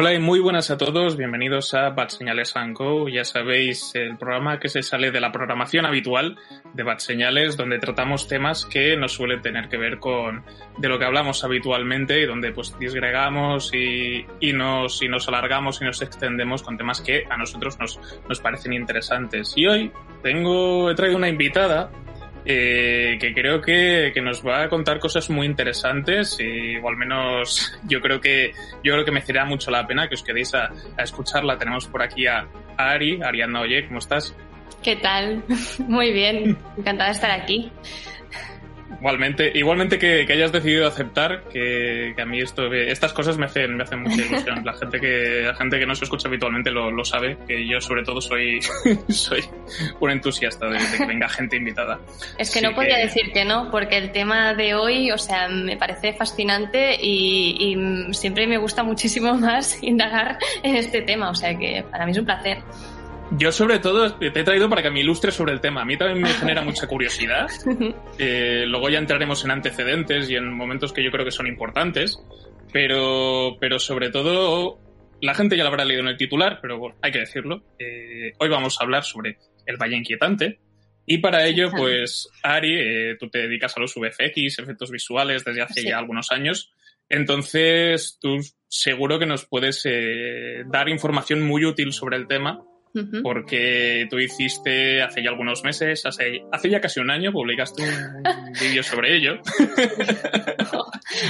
Hola y muy buenas a todos, bienvenidos a Bad Señales Go. Ya sabéis, el programa que se sale de la programación habitual de Bad Señales, donde tratamos temas que no suelen tener que ver con de lo que hablamos habitualmente y donde pues disgregamos y, y, nos, y nos alargamos y nos extendemos con temas que a nosotros nos, nos parecen interesantes. Y hoy tengo, he traído una invitada eh, que creo que, que, nos va a contar cosas muy interesantes y, o al menos yo creo que yo creo que me merecerá mucho la pena que os quedéis a, a escucharla. Tenemos por aquí a, Ari, Ariana Oye, ¿cómo estás? ¿Qué tal? Muy bien, encantada de estar aquí. Igualmente, igualmente que, que hayas decidido aceptar que, que, a mí esto, estas cosas me hacen, me hacen mucha ilusión. La gente que, la gente que no se escucha habitualmente lo, lo sabe, que yo sobre todo soy, soy un entusiasta de, de, que venga gente invitada. Es que Así no podía decir que no, porque el tema de hoy, o sea, me parece fascinante y, y siempre me gusta muchísimo más indagar en este tema, o sea que para mí es un placer. Yo sobre todo te he traído para que me ilustres sobre el tema. A mí también me genera mucha curiosidad. Eh, luego ya entraremos en antecedentes y en momentos que yo creo que son importantes. Pero, pero sobre todo, la gente ya lo habrá leído en el titular, pero bueno, hay que decirlo. Eh, hoy vamos a hablar sobre el Valle Inquietante. Y para ello, pues, Ari, eh, tú te dedicas a los VFX, efectos visuales, desde hace sí. ya algunos años. Entonces, tú seguro que nos puedes dar información muy útil sobre el tema Uh -huh. porque tú hiciste hace ya algunos meses, hace, hace ya casi un año, publicaste un vídeo sobre ello.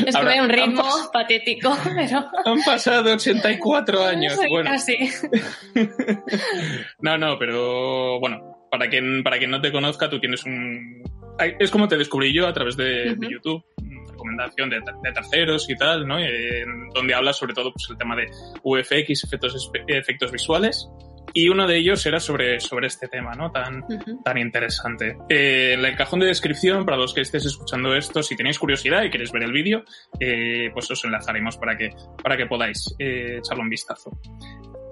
es que un ritmo patético, pero... Han pasado 84 años. Bueno. Casi. no, no, pero bueno, para quien, para quien no te conozca, tú tienes un... Es como te descubrí yo a través de, uh -huh. de YouTube recomendación de, de, terceros y tal, ¿no? Eh, donde hablas sobre todo pues, el tema de VFX, efectos, efectos visuales, y uno de ellos era sobre, sobre este tema, ¿no? Tan, uh -huh. tan interesante. Eh, en el cajón de descripción, para los que estéis escuchando esto, si tenéis curiosidad y queréis ver el vídeo, eh, pues os enlazaremos para que, para que podáis eh, echarle un vistazo.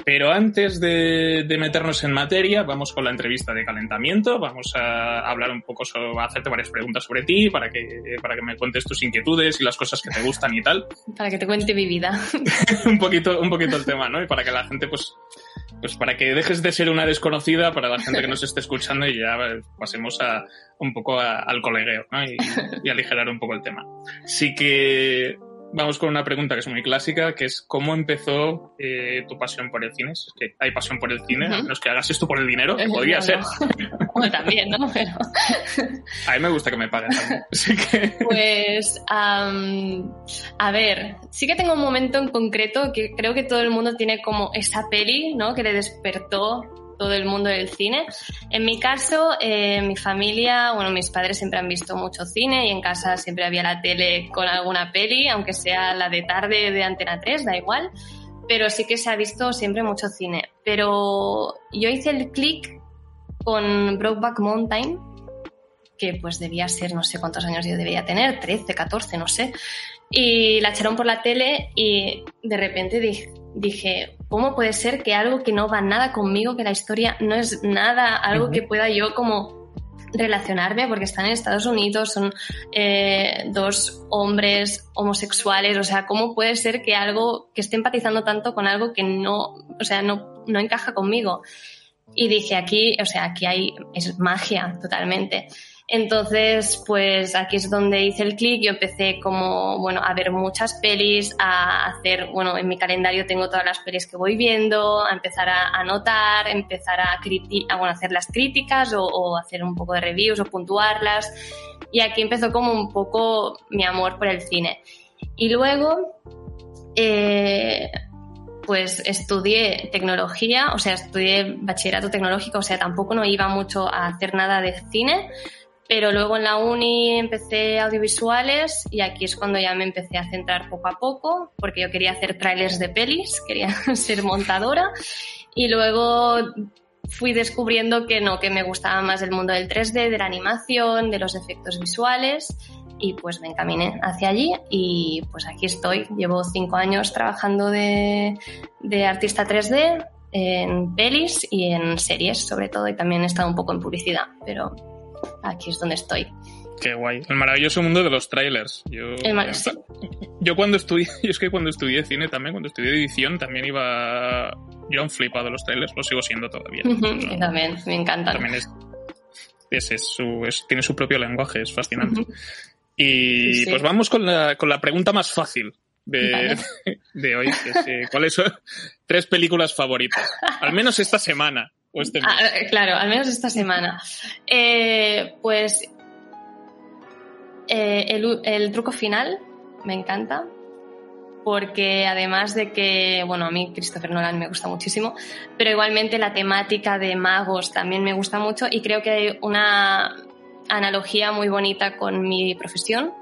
Pero antes de, de, meternos en materia, vamos con la entrevista de calentamiento. Vamos a hablar un poco sobre, a hacerte varias preguntas sobre ti, para que, para que me cuentes tus inquietudes y las cosas que te gustan y tal. Para que te cuente mi vida. un poquito, un poquito el tema, ¿no? Y para que la gente, pues, pues para que dejes de ser una desconocida para la gente que nos esté escuchando y ya pasemos a un poco al colegueo, ¿no? Y, y aligerar un poco el tema. Así que vamos con una pregunta que es muy clásica, que es ¿cómo empezó eh, tu pasión por el cine? Es que hay pasión por el cine, uh -huh. no es que hagas esto por el dinero, que podría no, ser. No. Bueno, también, ¿no? Pero... A mí me gusta que me paguen también. Así que... Pues, um, a ver, sí que tengo un momento en concreto que creo que todo el mundo tiene como esa peli, ¿no? Que le despertó todo el mundo del cine. En mi caso, eh, mi familia, bueno, mis padres siempre han visto mucho cine y en casa siempre había la tele con alguna peli, aunque sea la de tarde de Antena 3, da igual. Pero sí que se ha visto siempre mucho cine. Pero yo hice el click con Brokeback Mountain, que pues debía ser, no sé cuántos años yo debía tener, 13, 14, no sé. Y la echaron por la tele y de repente dije, ¿cómo puede ser que algo que no va nada conmigo, que la historia no es nada, algo que pueda yo como relacionarme, porque están en Estados Unidos, son eh, dos hombres homosexuales, o sea, ¿cómo puede ser que algo, que esté empatizando tanto con algo que no, o sea, no, no encaja conmigo? Y dije, aquí, o sea, aquí hay, es magia totalmente. Entonces, pues aquí es donde hice el clic. Yo empecé como, bueno, a ver muchas pelis, a hacer, bueno, en mi calendario tengo todas las pelis que voy viendo, a empezar a anotar, empezar a, a bueno, hacer las críticas o, o, hacer un poco de reviews o puntuarlas. Y aquí empezó como un poco mi amor por el cine. Y luego, eh, pues estudié tecnología, o sea, estudié bachillerato tecnológico, o sea, tampoco no iba mucho a hacer nada de cine, pero luego en la uni empecé audiovisuales y aquí es cuando ya me empecé a centrar poco a poco, porque yo quería hacer trailers de pelis, quería ser montadora y luego fui descubriendo que no, que me gustaba más el mundo del 3D, de la animación, de los efectos visuales y pues me encaminé hacia allí y pues aquí estoy. Llevo cinco años trabajando de, de artista 3D en pelis y en series sobre todo y también he estado un poco en publicidad, pero aquí es donde estoy. Qué guay. El maravilloso mundo de los trailers. Yo, yo cuando estudié, yo es que cuando estudié cine también, cuando estudié edición, también iba. Yo un flipado de los trailers, lo sigo siendo todavía. también, me encanta. También es, es, su, tiene su propio lenguaje, es fascinante. Y pues vamos con la, con la pregunta más fácil de, de hoy. Que ¿Cuáles son tres películas favoritas? Al menos esta semana. Este. Ah, claro, al menos esta semana. Eh, pues eh, el, el, truco final me encanta. Porque además de que, bueno, a mí Christopher Nolan me gusta muchísimo, pero igualmente la temática de magos también me gusta mucho y creo que hay una analogía muy bonita con mi profesión,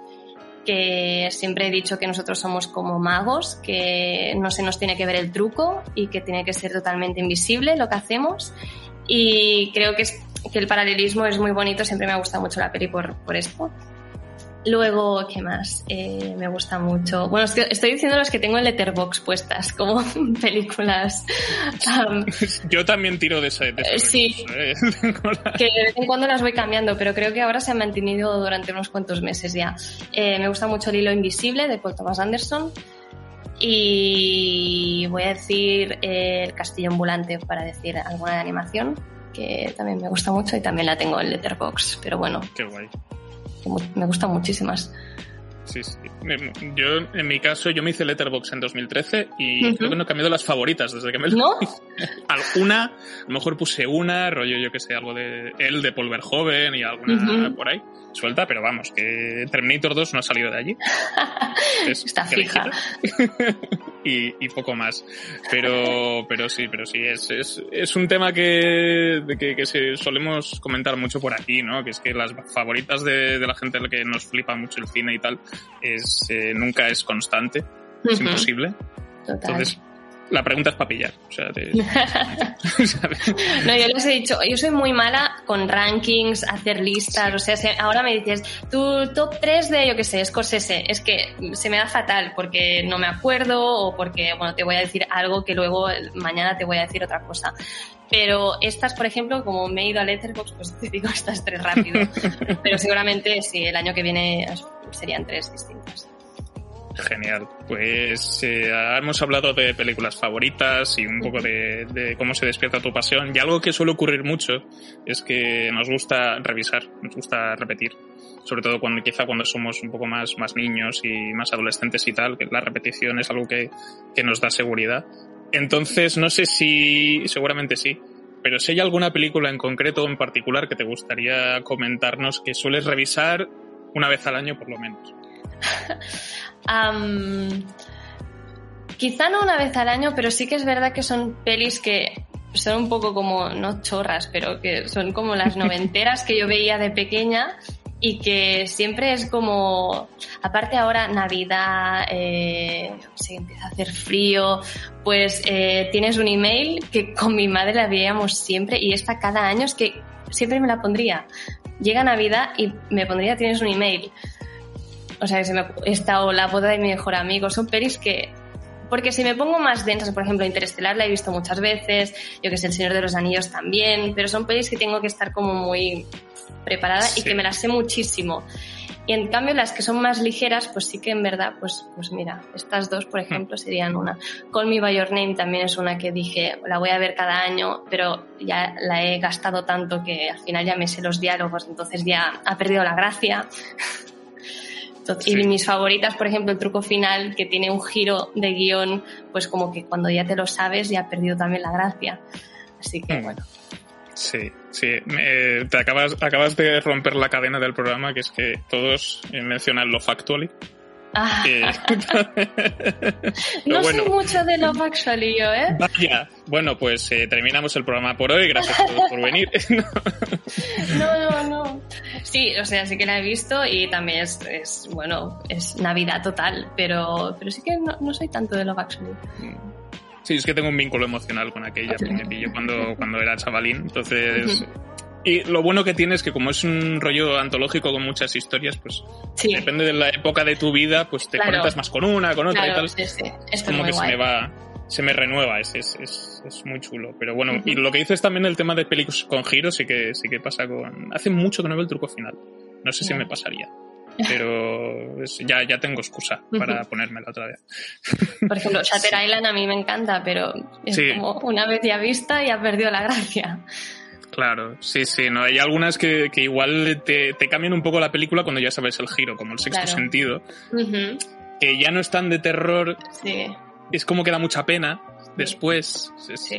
que siempre he dicho que nosotros somos como magos, que no se nos tiene que ver el truco y que tiene que ser totalmente invisible lo que hacemos. Y creo que, que el paralelismo es muy bonito, siempre me ha gustado mucho la peli por, por esto. Luego, ¿qué más? Eh, me gusta mucho. Bueno, estoy diciendo las que tengo en Letterbox puestas, como películas. Yo también tiro de ese. De sí. ¿eh? que de vez en cuando las voy cambiando, pero creo que ahora se han mantenido durante unos cuantos meses ya. Eh, me gusta mucho El hilo invisible de Paul Thomas Anderson. Y voy a decir El castillo ambulante para decir alguna de animación, que también me gusta mucho y también la tengo en Letterbox. Pero bueno. Qué guay me gustan muchísimas. Sí, sí. Yo, en mi caso, yo me hice Letterbox en 2013 y creo que no he cambiado las favoritas desde que me lo ¿No? Alguna, a lo mejor puse una, rollo, yo que sé, algo de él, de Paul Verhoeven y alguna por ahí suelta, pero vamos, que Terminator 2 no ha salido de allí. Está fija. y, poco más. Pero, pero sí, pero sí, es, es, es un tema que, que, que se solemos comentar mucho por aquí, ¿no? Que es que las favoritas de, de la gente que nos flipa mucho el cine y tal, es, eh, nunca es constante, es imposible. Entonces, la pregunta es para pillar. O sea, no, yo les he dicho, yo soy muy mala con rankings, hacer listas. O sea, ahora me dices, tu top 3 de, yo qué sé, Scorsese. Es que se me da fatal porque no me acuerdo o porque, bueno, te voy a decir algo que luego mañana te voy a decir otra cosa. Pero estas, por ejemplo, como me he ido a Letterboxd, pues te digo estas tres rápido. Pero seguramente sí, el año que viene serían tres distintas. Genial. Pues eh, hemos hablado de películas favoritas y un poco de, cómo se despierta tu pasión. Y algo que suele ocurrir mucho es que nos gusta revisar, nos gusta repetir. Sobre todo cuando quizá cuando somos un poco más, más niños y más adolescentes y tal, que la repetición es algo que, que nos da seguridad. Entonces, no sé si, seguramente sí, pero si hay alguna película en concreto en particular que te gustaría comentarnos que sueles revisar una vez al año por lo menos. quizá no una vez al año, pero sí que es verdad que son pelis que son un poco como, no chorras, pero que son como las noventeras que yo veía de pequeña y que siempre es como, aparte ahora Navidad, eh, se empieza a hacer frío, pues eh, tienes un email que con mi madre la veíamos siempre y esta cada año es que siempre me la pondría. Llega Navidad y me pondría tienes un email. O sea, que se me está o la boda de mi mejor amigo. Son pelis que porque si me pongo más densas, por ejemplo, Interestelar la he visto muchas veces, yo que sé, El Señor de los Anillos también, pero son pelis que tengo que estar como muy preparada y que me las sé muchísimo. Y en cambio las que son más ligeras, pues sí que en verdad, pues, pues mira, estas dos, por ejemplo, serían una. Call Me By Your Name también es una que dije, la voy a ver cada año, pero ya la he gastado tanto que al final ya me sé los diálogos, entonces ya ha perdido la gracia. Y mis favoritas, por ejemplo, el truco final, que tiene un giro de guion, pues como que cuando ya te lo sabes ya ha perdido también la gracia. Así que mm. bueno. Sí, sí. te acabas, acabas de romper la cadena del programa, que es que todos mencionan lo factually. Ah. no bueno. soy mucho de Love Actually yo, ¿eh? Vaya. Bueno, pues eh, terminamos el programa por hoy. Gracias por, venir. no, no, no. Sí, o sea, sí que la he visto y también es, es bueno, es Navidad total, pero, pero sí que no, no soy tanto de Love Actually. Sí, es que tengo un vínculo emocional con aquella, porque cuando, cuando era chavalín. Entonces, y lo bueno que tiene es que como es un rollo antológico con muchas historias, pues depende de la época de tu vida, pues te conectas más con una, con otra y tal. Sí, sí. Es como que se me va, se me renueva, es, es, es, muy chulo. Pero bueno, y lo que dices también el tema de películas con giros, sí que, sí que pasa con... Hace mucho que no veo el truco final. No sé si me pasaría. Pero ya, ya tengo excusa para ponérmela otra vez. Por ejemplo, Shatter Island a mí me encanta, pero es como una vez ya vista y ha perdido la gracia. Claro, sí, sí, no hay algunas que, que igual te, te, cambian un poco la película cuando ya sabes el giro, como el sexto sentido, que ya no están de terror, sí. es como que da mucha pena después. Es,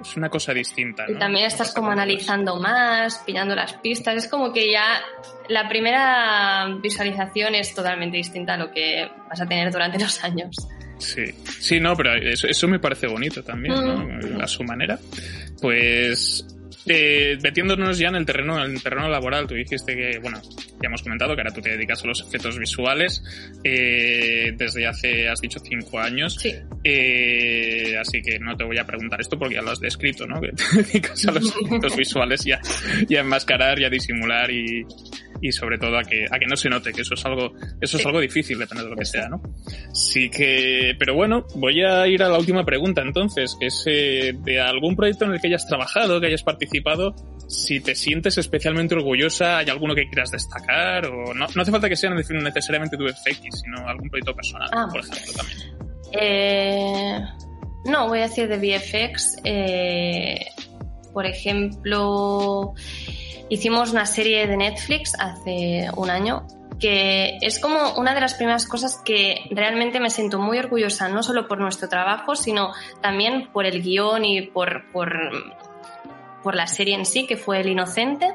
es una cosa distinta. Y también estás como analizando más, pillando las pistas, es como que ya la primera visualización es totalmente distinta a lo que vas a tener durante los años. Sí, sí, no, pero eso, eso me parece bonito también, ¿no? A su manera. Pues eh, metiéndonos ya en el terreno, en el terreno laboral, tú dijiste que, bueno, ya hemos comentado que ahora tú te dedicas a los efectos visuales eh, desde hace, has dicho, cinco años. Sí. Eh, así que no te voy a preguntar esto porque ya lo has descrito, ¿no? Que te dedicas a los efectos visuales y a, y a enmascarar y a disimular y, y sobre todo a que, a que no se note, que eso es algo, eso es algo difícil, depende de lo que sea, ¿no? Sí que, pero bueno, voy a ir a la última pregunta entonces, que es eh, de algún proyecto en el que hayas trabajado, que hayas participado, si te sientes especialmente orgullosa, ¿hay alguno que quieras destacar? O no, no hace falta que sea necesariamente tu FX, sino algún proyecto personal, ah. por ejemplo, también. Eh, no, voy a decir de VFX. Eh, por ejemplo, hicimos una serie de Netflix hace un año que es como una de las primeras cosas que realmente me siento muy orgullosa, no solo por nuestro trabajo, sino también por el guion y por, por, por la serie en sí, que fue El Inocente,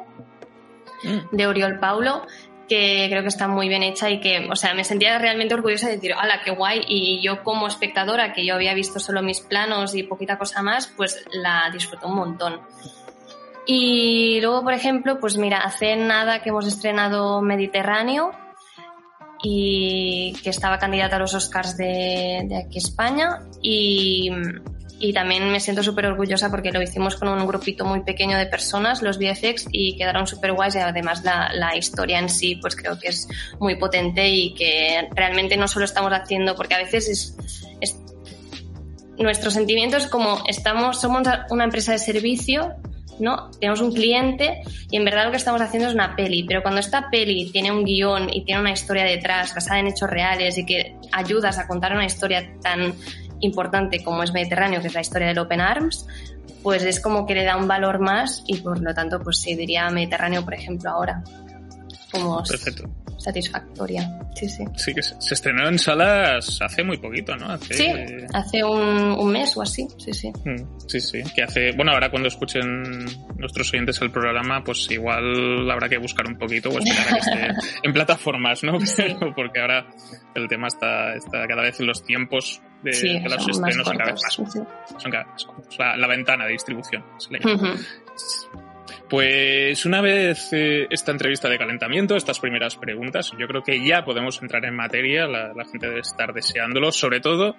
mm. de Oriol Paulo, que creo que está muy bien hecha y que, o sea, me sentía realmente orgullosa de decir, ¡hala, qué guay! Y yo como espectadora, que yo había visto solo mis planos y poquita cosa más, pues la disfruto un montón. Y luego, por ejemplo, pues mira, hace nada que hemos estrenado Mediterráneo y que estaba candidata a los Oscars de, de aquí España y, y también me siento súper orgullosa porque lo hicimos con un grupito muy pequeño de personas, los VFX, y quedaron súper guays y además la, la, historia en sí pues creo que es muy potente y que realmente no solo estamos haciendo, porque a veces es, es nuestro sentimiento es como estamos, somos una empresa de servicio ¿no? Tenemos un cliente y en verdad lo que estamos haciendo es una peli, pero cuando esta peli tiene un guion y tiene una historia detrás basada en hechos reales y que ayudas a contar una historia tan importante como es Mediterráneo, que es la historia del Open Arms, pues es como que le da un valor más y por lo tanto, pues sí, diría Mediterráneo, por ejemplo, ahora. Como Perfecto satisfactoria. Sí, sí. Sí, que se estrenó en salas hace muy poquito, ¿no? Hace... Sí, hace un, mes o así, sí, sí. Mm, sí, sí. Que hace, bueno, ahora cuando escuchen nuestros oyentes el programa, pues igual habrá que buscar un poquito o esperar a que esté en plataformas, ¿no? Porque ahora el tema está, está cada vez en los tiempos de, los estrenos son cada vez más. Son cada vez más la, la, ventana de distribución. Se le pues una vez eh, esta entrevista de calentamiento, estas primeras preguntas, yo creo que ya podemos entrar en materia, la, gente debe estar deseándolo, sobre todo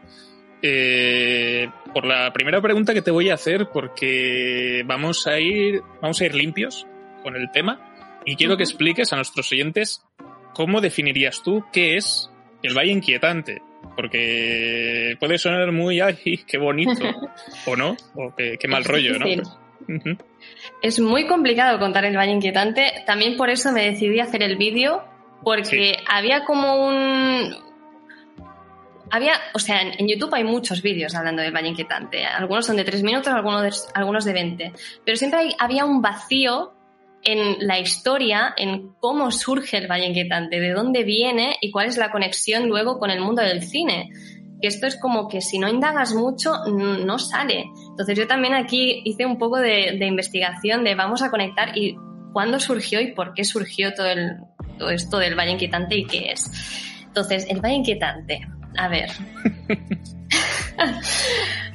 eh, por la primera pregunta que te voy a hacer, porque vamos a ir, vamos a ir limpios con el tema y quiero que expliques a nuestros oyentes cómo definirías tú qué es el Valle Inquietante. Porque puede sonar muy, ay, qué bonito, o no, o qué, mal rollo, ¿no? Es muy complicado contar el Valle Inquietante. También por eso me decidí a hacer el vídeo, porque había como un. Había, o sea, en, YouTube hay muchos vídeos hablando del Valle Inquietante. Algunos son de 3 minutos, algunos de, algunos de 20. Pero siempre había un vacío en la historia, en cómo surge el Valle Inquietante, de dónde viene y cuál es la conexión luego con el mundo del cine que esto es como que si no indagas mucho, no sale. Entonces yo también aquí hice un poco de, investigación de vamos a conectar y cuándo surgió y por qué surgió todo, esto del Valle Inquietante y qué es. Entonces, el valle inquietante. A ver.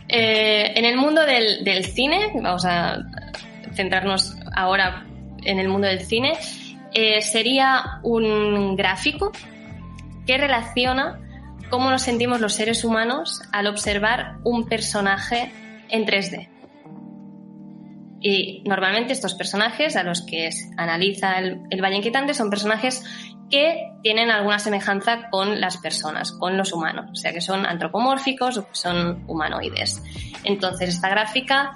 Eh, en el mundo del, cine, vamos a centrarnos ahora en el mundo del cine, eh, sería un gráfico que relaciona cómo nos sentimos los seres humanos al observar un personaje en 3D. Y normalmente estos personajes a los que analiza el, el Valle Inquietante son personajes que tienen alguna semejanza con las personas, con los humanos, o sea que son antropomórficos o que son humanoides. Entonces, esta gráfica,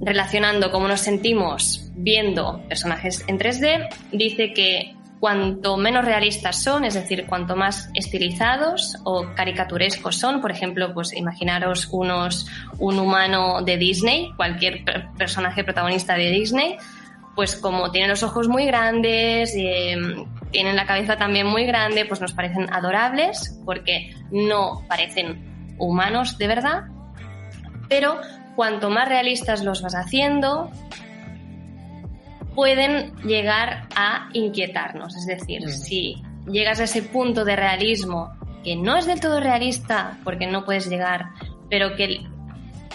relacionando cómo nos sentimos viendo personajes en 3D, dice que cuanto menos realistas son, es decir, cuanto más estilizados o caricaturescos son, por ejemplo, pues imaginaros unos, un humano de Disney, cualquier personaje protagonista de Disney, pues como tienen los ojos muy grandes, eh, tienen la cabeza también muy grande, pues nos parecen adorables porque no parecen humanos de verdad, pero cuanto más realistas los vas haciendo, pueden llegar a inquietarnos. Es decir, mm. si llegas a ese punto de realismo que no es del todo realista porque no puedes llegar, pero que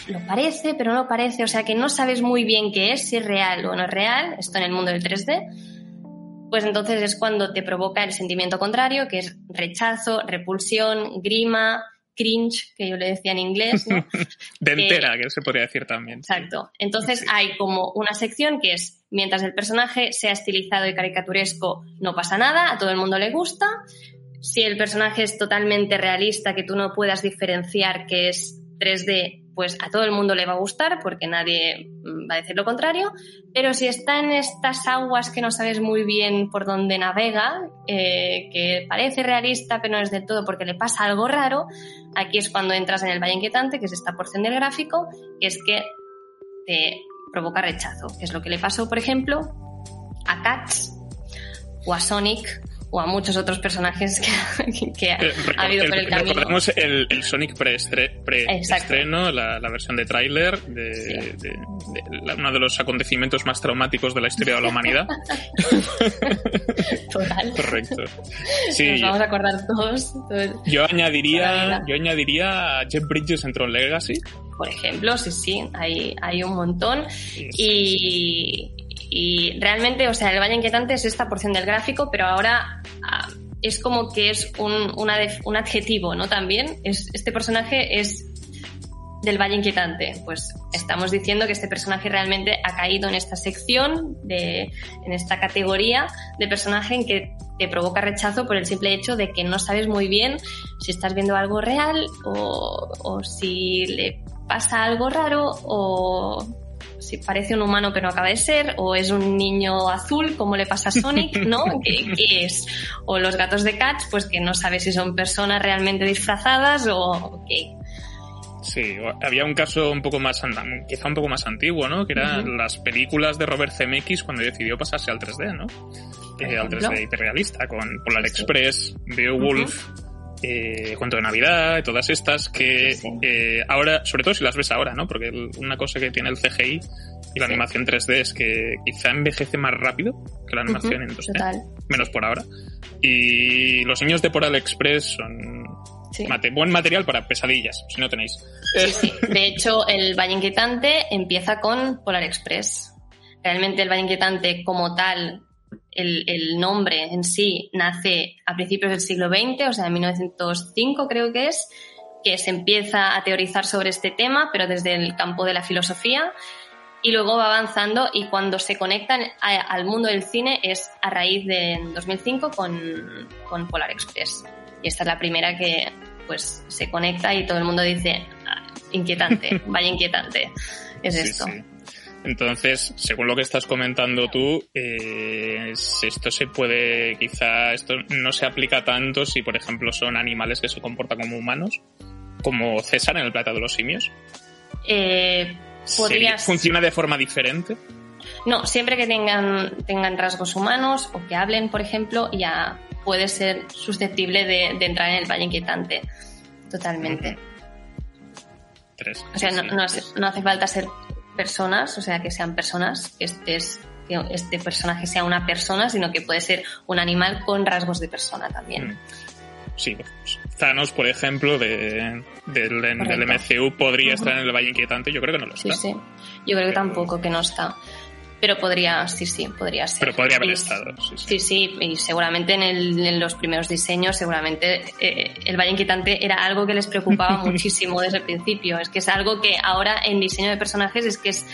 lo parece, pero no parece, o sea que no sabes muy bien qué es, si es real o no es real, esto en el mundo del 3D, pues entonces es cuando te provoca el sentimiento contrario, que es rechazo, repulsión, grima, cringe, que yo le decía en inglés, ¿no? de entera, que, se podría decir también. Exacto. Entonces hay como una sección que es, mientras el personaje sea estilizado y caricaturesco, no pasa nada, a todo el mundo le gusta. Si el personaje es totalmente realista, que tú no puedas diferenciar que es 3D pues a todo el mundo le va a gustar porque nadie mm, va a decir lo contrario, pero si está en estas aguas que no sabes muy bien por dónde navega, eh, que parece realista pero no es del todo porque le pasa algo raro, aquí es cuando entras en el valle inquietante, que es esta porción del gráfico, que es que te provoca rechazo, que es lo que le pasó, por ejemplo, a Cats o a Sonic o a muchos otros personajes que, ha, eh, habido por el camino. Recordemos el, Sonic pre-estreno, la, versión de tráiler de, uno de los acontecimientos más traumáticos de la historia de la humanidad. Total. Correcto. Sí. Nos vamos a acordar todos. yo añadiría, yo añadiría Jeff Bridges en Tron Legacy. Por ejemplo, sí, sí, hay, hay un montón. Y, y realmente, o sea, el Valle Inquietante es esta porción del gráfico, pero ahora ah, es como que es un, un adjetivo, ¿no? También, es, este personaje es del Valle Inquietante. Pues estamos diciendo que este personaje realmente ha caído en esta sección, de, en esta categoría de personaje en que te provoca rechazo por el simple hecho de que no sabes muy bien si estás viendo algo real o si le pasa algo raro o si parece un humano pero no acaba de ser, o es un niño azul, como le pasa a Sonic, ¿no? ¿Qué, es? O los gatos de Cats, pues que no sabes si son personas realmente disfrazadas o qué. Sí, había un caso un poco más, quizá un poco más antiguo, ¿no? Que eran las películas de Robert Zemeckis cuando decidió pasarse al 3D, ¿no? Eh, al 3D hiperrealista, con Polar Express, Beowulf, eh, Cuento de Navidad, todas estas que eh, ahora, sobre todo si las ves ahora, ¿no? Porque una cosa que tiene el CGI y la animación 3D es que quizá envejece más rápido que la animación en 2D, menos por ahora. Y los niños de Polar Express son buen material para pesadillas, si no tenéis. De hecho, el Valle Inquietante empieza con Polar Express. Realmente el Valle Inquietante como tal el, nombre en sí nace a principios del siglo XX, o sea, en 1905 creo que es, que se empieza a teorizar sobre este tema, pero desde el campo de la filosofía, y luego va avanzando y cuando se conectan al mundo del cine es a raíz de 2005 con, con, Polar Express. Y esta es la primera que pues se conecta y todo el mundo dice, ah, inquietante, vaya inquietante, es esto. Entonces, según lo que estás comentando tú, eh, esto se puede, quizá esto no se aplica tanto si, por ejemplo, son animales que se comportan como humanos, como César en el plata de los simios. Eh, ¿Funciona de forma diferente? No, siempre que tengan, tengan rasgos humanos o que hablen, por ejemplo, ya puede ser susceptible de, entrar en el valle inquietante. Totalmente. Tres. O sea, no, no hace falta ser personas, o sea, que sean personas, que este, que este personaje sea una persona, sino que puede ser un animal con rasgos de persona también. Mm. sí, Thanos, por ejemplo, de, del, del MCU podría estar en el Valle Inquietante. Yo creo que no lo está. Sí, sí. Yo creo que tampoco, que no está. Pero podría, sí, sí, podría ser. Pero podría haber estado, sí, sí. Sí, y seguramente en, el, en, los primeros diseños, seguramente eh, el Valle Inquietante era algo que les preocupaba muchísimo desde el principio. Es que es algo que ahora en diseño de personajes es que es,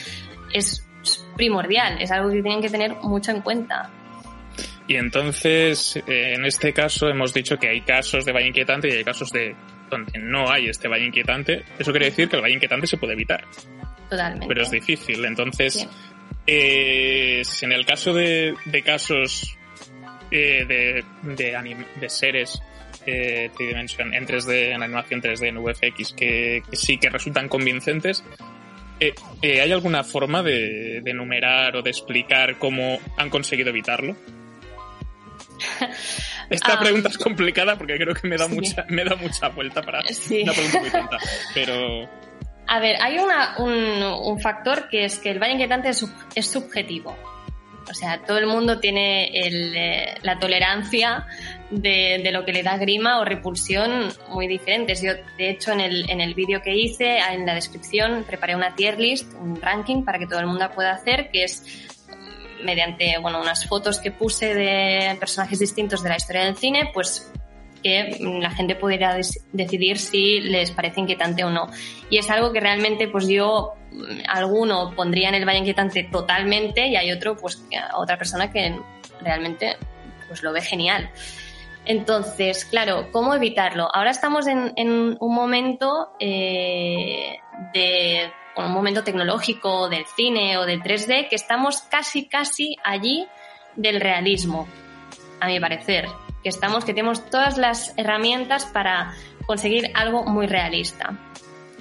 es primordial, es algo que tienen que tener mucho en cuenta. Y entonces, eh, en este caso, hemos dicho que hay casos de valle inquietante y hay casos de donde no hay este valle inquietante. Eso quiere decir que el valle inquietante se puede evitar. Totalmente. Pero es difícil. Entonces, eh, en el caso de, de casos eh, de, de, de, seres eh, tridimension, en 3D, en animación 3D, en VFX, que, que sí que resultan convincentes, eh, eh, ¿Hay alguna forma de, de, enumerar o de explicar cómo han conseguido evitarlo? Esta ah. pregunta es complicada porque creo que me da mucha me da mucha vuelta para una pregunta muy tonta, pero a ver, hay una, un, factor que es que el valle inquietante es, es subjetivo. O sea, todo el mundo tiene el, eh, la tolerancia de, de, lo que le da grima o repulsión muy diferentes. Yo, de hecho, en el, en el vídeo que hice, en la descripción, preparé una tier list, un ranking para que todo el mundo pueda hacer, que es mediante bueno, unas fotos que puse de personajes distintos de la historia del cine, pues que la gente pudiera decidir si les parece inquietante o no. Y es algo que realmente pues yo mm, alguno pondría en el valle inquietante totalmente y hay otro pues otra persona que realmente pues lo ve genial. Entonces, claro, ¿cómo evitarlo? Ahora estamos en, en un momento eh, de un momento tecnológico del cine o del 3D que estamos casi, casi allí del realismo, a mi parecer. Que estamos, que tenemos todas las herramientas para conseguir algo muy realista.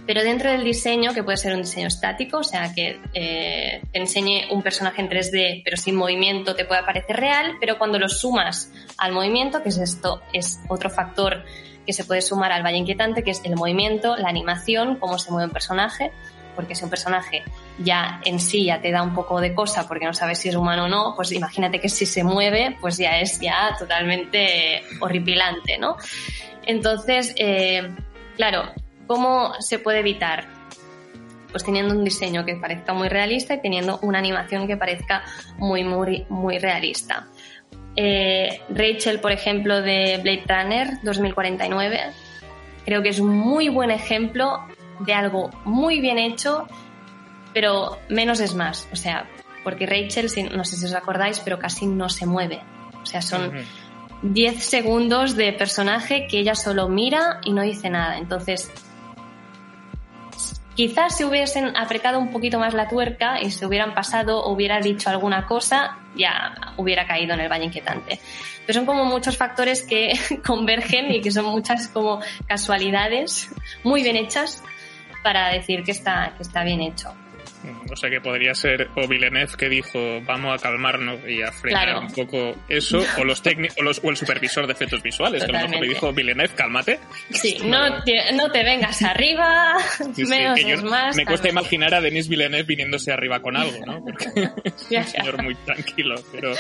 Pero dentro del diseño, que puede ser un diseño estático, o sea, que eh, te enseñe un personaje en 3D pero sin movimiento, te puede parecer real, pero cuando lo sumas al movimiento, que es esto, es otro factor que se puede sumar al valle inquietante, que es el movimiento, la animación, cómo se mueve un personaje, porque si un personaje ya en sí ya te da un poco de cosa porque no sabes si es humano o no, pues imagínate que si se mueve, pues ya es ya totalmente horripilante, ¿no? Entonces, eh, claro, ¿cómo se puede evitar? Pues teniendo un diseño que parezca muy realista y teniendo una animación que parezca muy, muy, muy realista. Eh, Rachel, por ejemplo, de Blade Runner 2049, creo que es un muy buen ejemplo de algo muy bien hecho, pero menos es más. O sea, porque Rachel, no sé si os acordáis, pero casi no se mueve. O sea, son 10 segundos de personaje que ella solo mira y no dice nada. Entonces, quizás si hubiesen apretado un poquito más la tuerca y se hubieran pasado o hubiera dicho alguna cosa, ya hubiera caído en el valle inquietante. Pero son como muchos factores que convergen y que son muchas como casualidades muy bien hechas para decir que está, que está bien hecho. Mm, o sea que podría ser o Villeneuve que dijo vamos a calmarnos y a frenar un poco eso, o los técnicos o, el supervisor de efectos visuales, que a lo mejor le dijo Villeneuve, cálmate. Sí, no te, no te vengas arriba, menos es más. Me cuesta imaginar a Denis Villeneuve viniéndose arriba con algo, ¿no? Porque es un señor muy tranquilo, pero,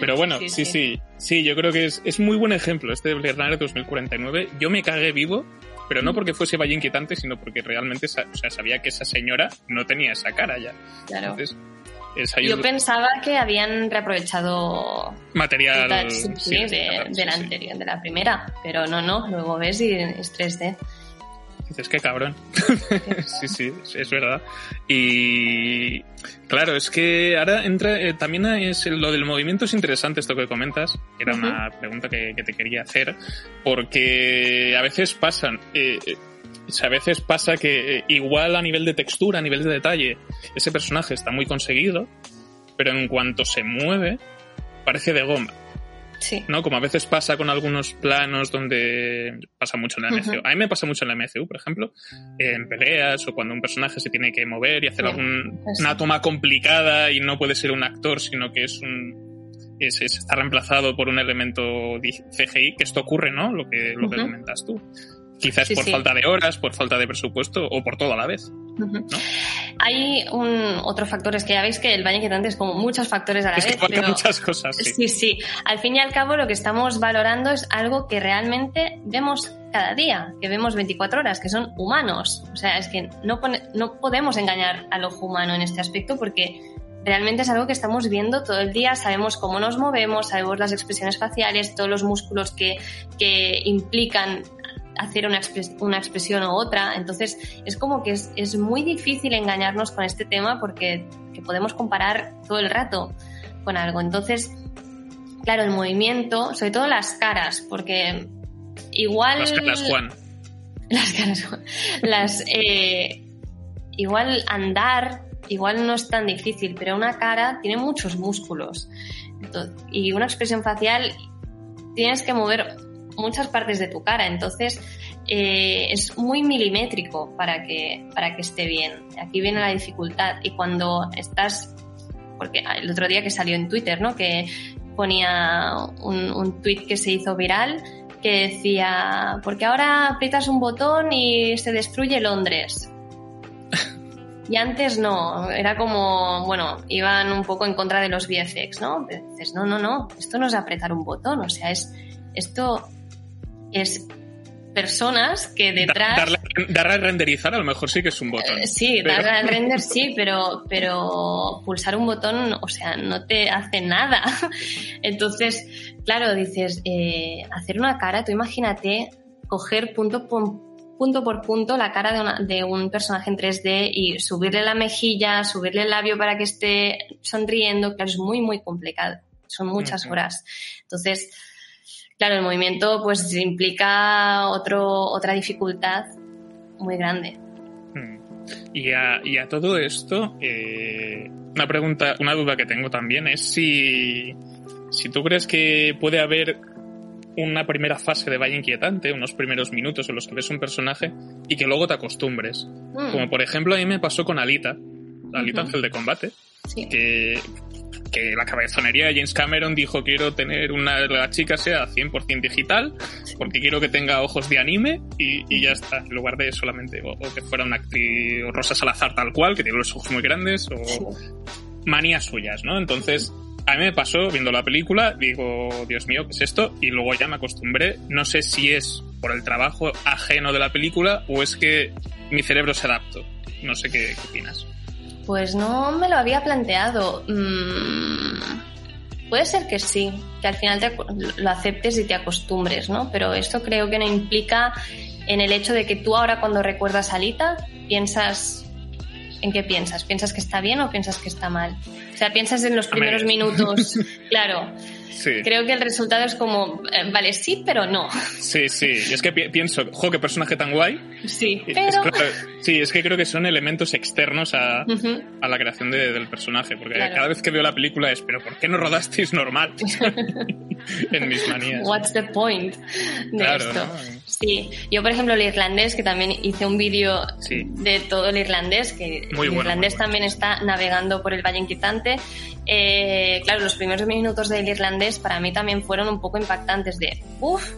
pero bueno, sí, sí, sí, yo creo que es, es muy buen ejemplo este de Blade Runner 2049. Yo me cagué vivo pero no porque fuese Valle Inquietante, sino porque realmente o sea, sabía que esa señora no tenía esa cara ya. Claro. Yo pensaba que habían reaprovechado material de, la anterior, de la primera, pero no, no, luego ves y es 3D. Dices, qué cabrón. sí, sí, es verdad. Y claro, es que ahora entra, eh, también es lo del movimiento es interesante esto que comentas. Era una pregunta que, te quería hacer, porque a veces pasan, eh, eh, a veces pasa que igual a nivel de textura, a nivel de detalle, ese personaje está muy conseguido, pero en cuanto se mueve, parece de goma. Sí. ¿No? Como a veces pasa con algunos planos donde pasa mucho en la MCU. A mí me pasa mucho en la MCU, por ejemplo, en peleas o cuando un personaje se tiene que mover y hacer una toma complicada y no puede ser un actor, sino que es un. Es, está reemplazado por un elemento CGI, que esto ocurre, ¿no? Lo que, lo que comentas tú. Quizás por falta de horas, por falta de presupuesto o por todo a la vez. Hay un otro factor, es que ya veis que el baño inquietante es como muchos factores a la es vez. Que muchas cosas. Sí. sí, sí. Al fin y al cabo, lo que estamos valorando es algo que realmente vemos cada día, que vemos 24 horas, que son humanos. O sea, es que no, no podemos engañar al ojo humano en este aspecto porque realmente es algo que estamos viendo todo el día, sabemos cómo nos movemos, sabemos las expresiones faciales, todos los músculos que, que implican hacer una, una, expresión u otra. Entonces, es como que es, es, muy difícil engañarnos con este tema porque podemos comparar todo el rato con algo. Entonces, claro, el movimiento, sobre todo las caras, porque igual... Las caras, Juan. Las caras, Juan. Las... Eh, igual andar igual no es tan difícil, pero una cara tiene muchos músculos y una expresión facial tienes que mover muchas partes de tu cara, entonces eh, es muy milimétrico para que, para que esté bien. Aquí viene la dificultad y cuando estás, porque el otro día que salió en Twitter, ¿no? Que ponía un, tweet que se hizo viral que decía, porque ahora aprietas un botón y se destruye Londres. Y antes no, era como, bueno, iban un poco en contra de los VFX, ¿no? dices, no, no, no, esto no es apretar un botón, o sea, es, esto es personas que detrás... Darle, darle, a renderizar a lo mejor sí que es un botón. Eh, sí, darle al render sí, pero, pero pulsar un botón, o sea, no te hace nada. Entonces, claro, dices, eh, hacer una cara, tú imagínate coger punto por punto por punto la cara de, una, de, un personaje en 3D y subirle la mejilla, subirle el labio para que esté sonriendo, claro, es muy, muy complicado. Son muchas horas. Entonces, claro, el movimiento pues implica otro, otra dificultad muy grande. Hmm. Y a, y a todo esto, eh, una pregunta, una duda que tengo también es si, si tú crees que puede haber una primera fase de valle inquietante, unos primeros minutos en los que ves un personaje y que luego te acostumbres. Mm. Como por ejemplo a mí me pasó con Alita, Alita Ángel de Combate, que, que la cabezonería de James Cameron dijo quiero tener una la chica sea 100% digital porque quiero que tenga ojos de anime y, y ya está en lugar de solamente o, que fuera una actriz Rosa Salazar tal cual que tiene los ojos muy grandes o manías suyas no entonces a mí me pasó viendo la película, digo, Dios mío, ¿qué es esto? Y luego ya me acostumbré. No sé si es por el trabajo ajeno de la película o es que mi cerebro se adaptó. No sé qué, opinas. Pues no me lo había planteado. Mm, puede ser que sí, que al final lo aceptes y te acostumbres, ¿no? Pero esto creo que no implica en el hecho de que tú ahora cuando recuerdas a Alita piensas ¿en qué piensas? ¿Piensas que está bien o piensas que está mal? O sea, piensas en los primeros minutos, claro. Creo que el resultado es como, eh, vale, sí, pero no. Sí, sí. Y es que pienso, jo, qué personaje tan guay. Sí, pero... sí, es que creo que son elementos externos a, a la creación del personaje. Porque cada vez que veo la película es, pero ¿por qué no rodasteis normal? en mis manías. What's the point de esto? Sí, yo por ejemplo el irlandés, que también hice un vídeo de todo el irlandés, que el irlandés también está navegando por el Valle Inquietante. Eh, claro, los primeros minutos del irlandés para mí también fueron un poco impactantes de, uff,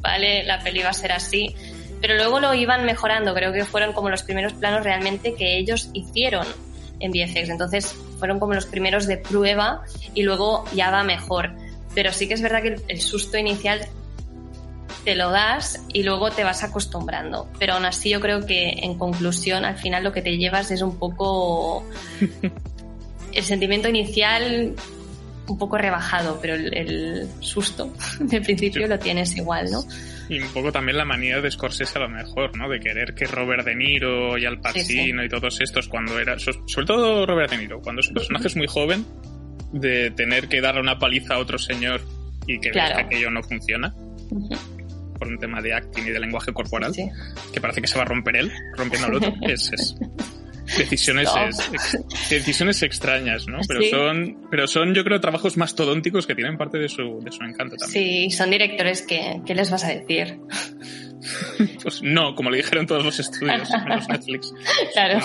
vale, la peli va a ser así. Pero luego lo iban mejorando, creo que fueron como los primeros planos realmente que ellos hicieron en VFX. Entonces fueron como los primeros de prueba y luego ya va mejor. Pero sí que es verdad que el susto inicial te lo das y luego te vas acostumbrando. Pero aún así yo creo que en conclusión al final lo que te llevas es un poco el sentimiento inicial un poco rebajado, pero el, susto de principio lo tienes igual, ¿no? Y un poco también la manía de Scorsese a lo mejor, ¿no? De querer que Robert De Niro y Al Pacino y todos estos cuando era, sobre todo Robert De Niro, cuando su personaje es muy joven, de tener que darle una paliza a otro señor y que claro. que aquello no funciona por un tema de acting y de lenguaje corporal, que parece que se va a romper él, rompiendo al otro. es, decisiones, decisiones extrañas, ¿no? Pero son, pero son, yo creo, trabajos más todónticos que tienen parte de su, de su encanto también. Sí, son directores que, ¿qué les vas a decir? pues no, como le dijeron todos los estudios, menos Netflix. Claro.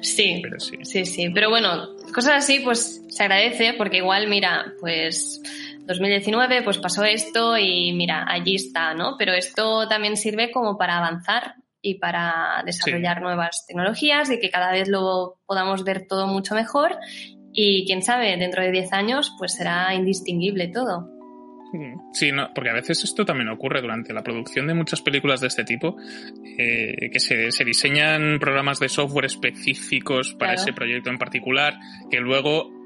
Sí, pero sí, sí, sí. Pero bueno, cosas así, pues se agradece porque igual, mira, pues 2019 pues pasó esto y mira, allí está, ¿no? Pero esto también sirve como para avanzar y para desarrollar nuevas tecnologías y que cada vez lo podamos ver todo mucho mejor y quién sabe, dentro de 10 años pues será indistinguible todo. Mm, sí, no, porque a veces esto también ocurre durante la producción de muchas películas de este tipo, eh, que se, se, diseñan programas de software específicos para ese proyecto en particular, que luego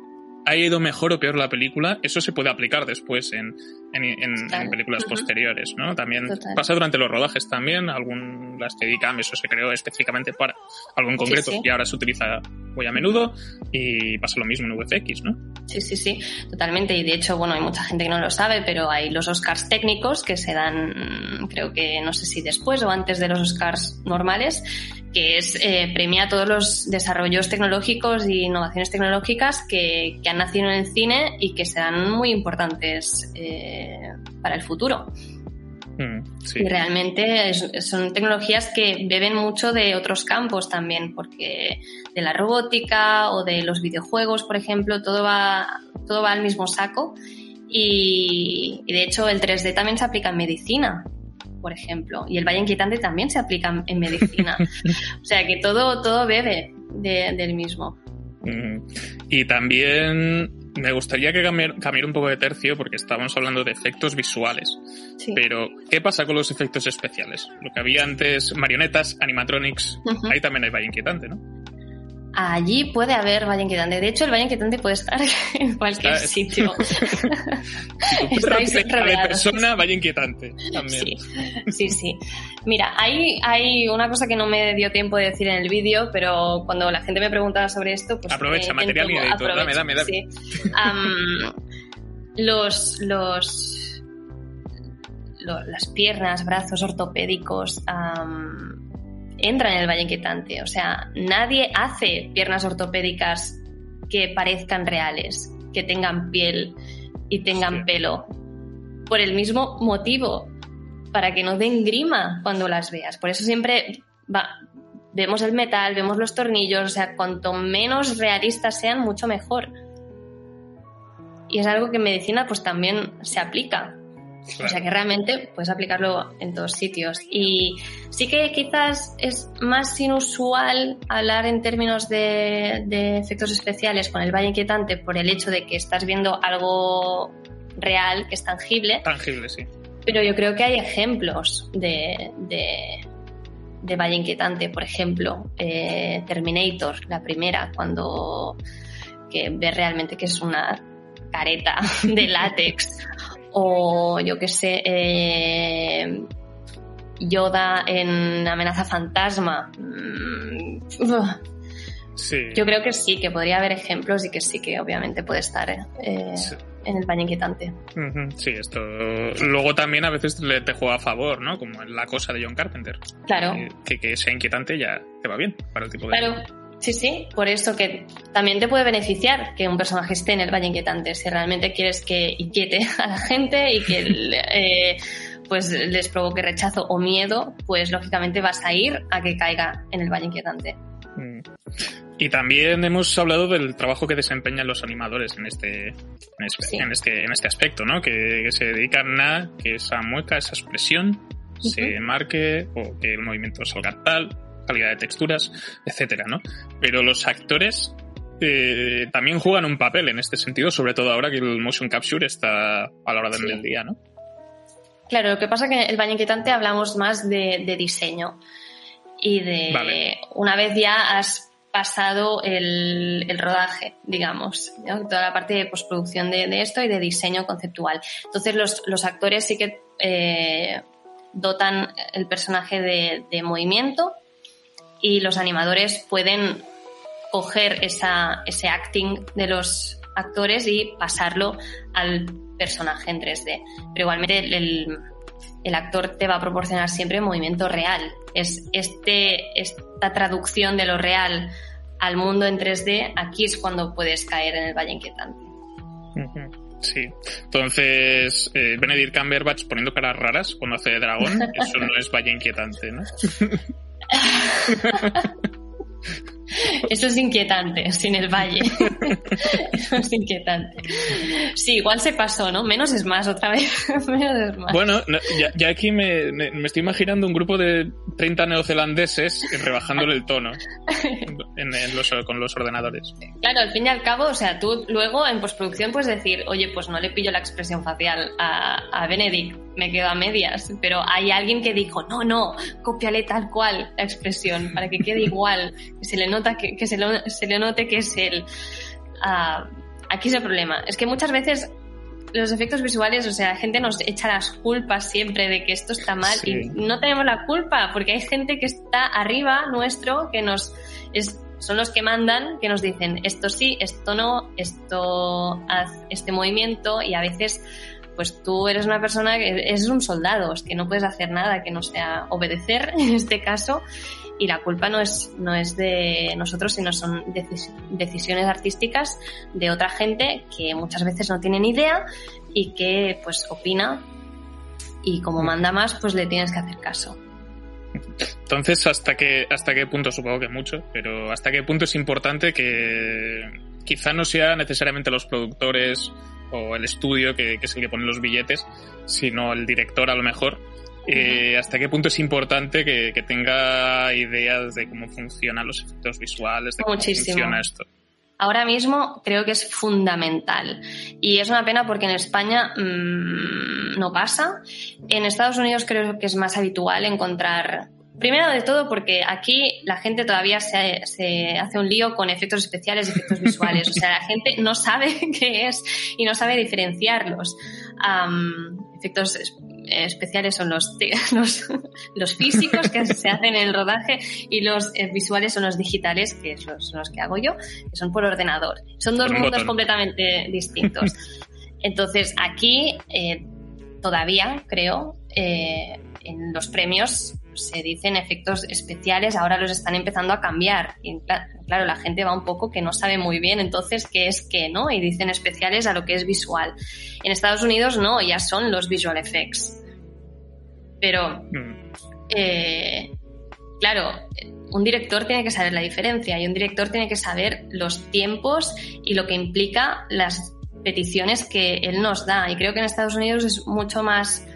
ha ido mejor o peor la película, eso se puede aplicar después en, en, películas posteriores, ¿no? También pasa durante los rodajes también, algún las Steadicam, eso se creó específicamente para algo en concreto y ahora se utiliza muy a menudo y pasa lo mismo en VFX, ¿no? Sí, sí, sí, totalmente. Y de hecho, bueno, hay mucha gente que no lo sabe, pero hay los Oscars técnicos que se dan, creo que no sé si después o antes de los Oscars normales, que es eh, premia todos los desarrollos tecnológicos y innovaciones tecnológicas que, que, han nacido en el cine y que serán muy importantes eh, para el futuro. Mm, y realmente son tecnologías que beben mucho de otros campos también, porque de la robótica o de los videojuegos, por ejemplo, todo va, todo va al mismo saco. Y, y de hecho el 3D también se aplica en medicina por ejemplo. Y el valle inquietante también se aplica en medicina. o sea que todo, todo bebe del mismo. Y también me gustaría que cambiar, cambiar, un poco de tercio porque estábamos hablando de efectos visuales. Pero, ¿qué pasa con los efectos especiales? Lo que había antes, marionetas, animatronics, ahí también hay Valle Inquietante, ¿no? Allí puede haber Valle Inquietante. De hecho, el Valle Inquietante puede estar en cualquier sitio. Estáis rodeados. persona, Valle Inquietante también. Sí, sí, Mira, hay, hay una cosa que no me dio tiempo de decir en el vídeo, pero cuando la gente me preguntaba sobre esto, pues... Aprovecha, material inédito. Dame, dame, dame. Sí. los... los las piernas, brazos ortopédicos, entra en el Valle Inquietante. O sea, nadie hace piernas ortopédicas que parezcan reales, que tengan piel y tengan pelo. Por el mismo motivo, para que no den grima cuando las veas. Por eso siempre vemos el metal, vemos los tornillos, o sea, cuanto menos realistas sean, mucho mejor. Y es algo que en medicina pues también se aplica. O sea que realmente puedes aplicarlo en todos sitios. Y sí que quizás es más inusual hablar en términos de, efectos especiales con el Valle Inquietante por el hecho de que estás viendo algo real, que es tangible. Tangible, sí. Pero yo creo que hay ejemplos de, de, Valle Inquietante. Por ejemplo, eh, Terminator, la primera, cuando que ves realmente que es una careta de látex o yo qué sé, eh, Yoda en Amenaza Fantasma. Mm, sí. Yo creo que sí, que podría haber ejemplos y que sí, que obviamente puede estar eh, en el baño inquietante. Sí, esto luego también a veces le te juega a favor, ¿no? Como en la cosa de John Carpenter. Claro. que, que sea inquietante ya te va bien para el tipo de... Claro. Sí, sí, por eso que también te puede beneficiar que un personaje esté en el Valle Inquietante. Si realmente quieres que inquiete a la gente y que eh, pues les provoque rechazo o miedo, pues lógicamente vas a ir a que caiga en el Valle Inquietante. Mm. Y también hemos hablado del trabajo que desempeñan los animadores en este, en este, en este, este aspecto, ¿no? Que, se dedican a que esa mueca, esa expresión se marque o que el movimiento salga tal calidad de texturas, etcétera, ¿no? Pero los actores eh, también juegan un papel en este sentido, sobre todo ahora que el motion capture está a la hora del día, ¿no? Claro, lo que pasa es que en el baño inquietante hablamos más de, diseño y de una vez ya has pasado el, rodaje, digamos, toda la parte de postproducción de, esto y de diseño conceptual. Entonces los, los actores sí que eh, dotan el personaje de movimiento y los animadores pueden coger esa, ese acting de los actores y pasarlo al personaje en 3D. Pero igualmente el, el actor te va a proporcionar siempre movimiento real. Es este, esta traducción de lo real al mundo en 3D, aquí es cuando puedes caer en el valle inquietante. Sí. Entonces, eh, Benedict Cumberbatch poniendo caras raras cuando hace de dragón, eso no es valle inquietante, ¿no? Eso es inquietante, sin el valle. Eso es inquietante. Sí, igual se pasó, ¿no? Menos es más otra vez. Bueno, ya, aquí me, estoy imaginando un grupo de 30 neozelandeses rebajándole el tono con los ordenadores. Claro, al fin y al cabo, o sea, tú luego en postproducción puedes decir, oye, pues no le pillo la expresión facial a, a Benedict, me quedo a medias, pero hay alguien que dijo, no, no, cópiale tal cual la expresión para que quede igual, que se le, nota que, se, le note que es él. Ah, aquí es el problema, es que muchas veces los efectos visuales, o sea, la gente nos echa las culpas siempre de que esto está mal y no tenemos la culpa porque hay gente que está arriba nuestro que nos son los que mandan, que nos dicen esto sí, esto no, esto haz este movimiento y a veces pues tú eres una persona que eres un soldado, es que no puedes hacer nada que no sea obedecer en este caso y la culpa no es, no es de nosotros, sino son decisiones artísticas de otra gente que muchas veces no tiene ni idea y que pues opina y como manda más pues le tienes que hacer caso. Entonces, ¿hasta qué, ¿hasta qué punto? Supongo que mucho, pero ¿hasta qué punto es importante que quizá no sea necesariamente los productores o el estudio que, que es el que pone los billetes, sino el director a lo mejor, eh, hasta qué punto es importante que, tenga ideas de cómo funcionan los efectos visuales, de cómo funciona esto. Ahora mismo creo que es fundamental y es una pena porque en España mm, no pasa. En Estados Unidos creo que es más habitual encontrar Primero de todo porque aquí la gente todavía se, se, hace un lío con efectos especiales y efectos visuales. O sea, la gente no sabe qué es y no sabe diferenciarlos. efectos especiales son los, los, los, físicos que se hacen en el rodaje y los eh, visuales son los digitales, que son los que hago yo, que son por ordenador. Son dos mundos completamente distintos. Entonces, aquí eh, todavía, creo, eh, en los premios se dicen efectos especiales, ahora los están empezando a cambiar. Y claro, la gente va un poco que no sabe muy bien entonces qué es qué, ¿no? Y dicen especiales a lo que es visual. En Estados Unidos no, ya son los visual effects. Pero, mm. eh, claro, un director tiene que saber la diferencia y un director tiene que saber los tiempos y lo que implica las peticiones que él nos da. Y creo que en Estados Unidos es mucho más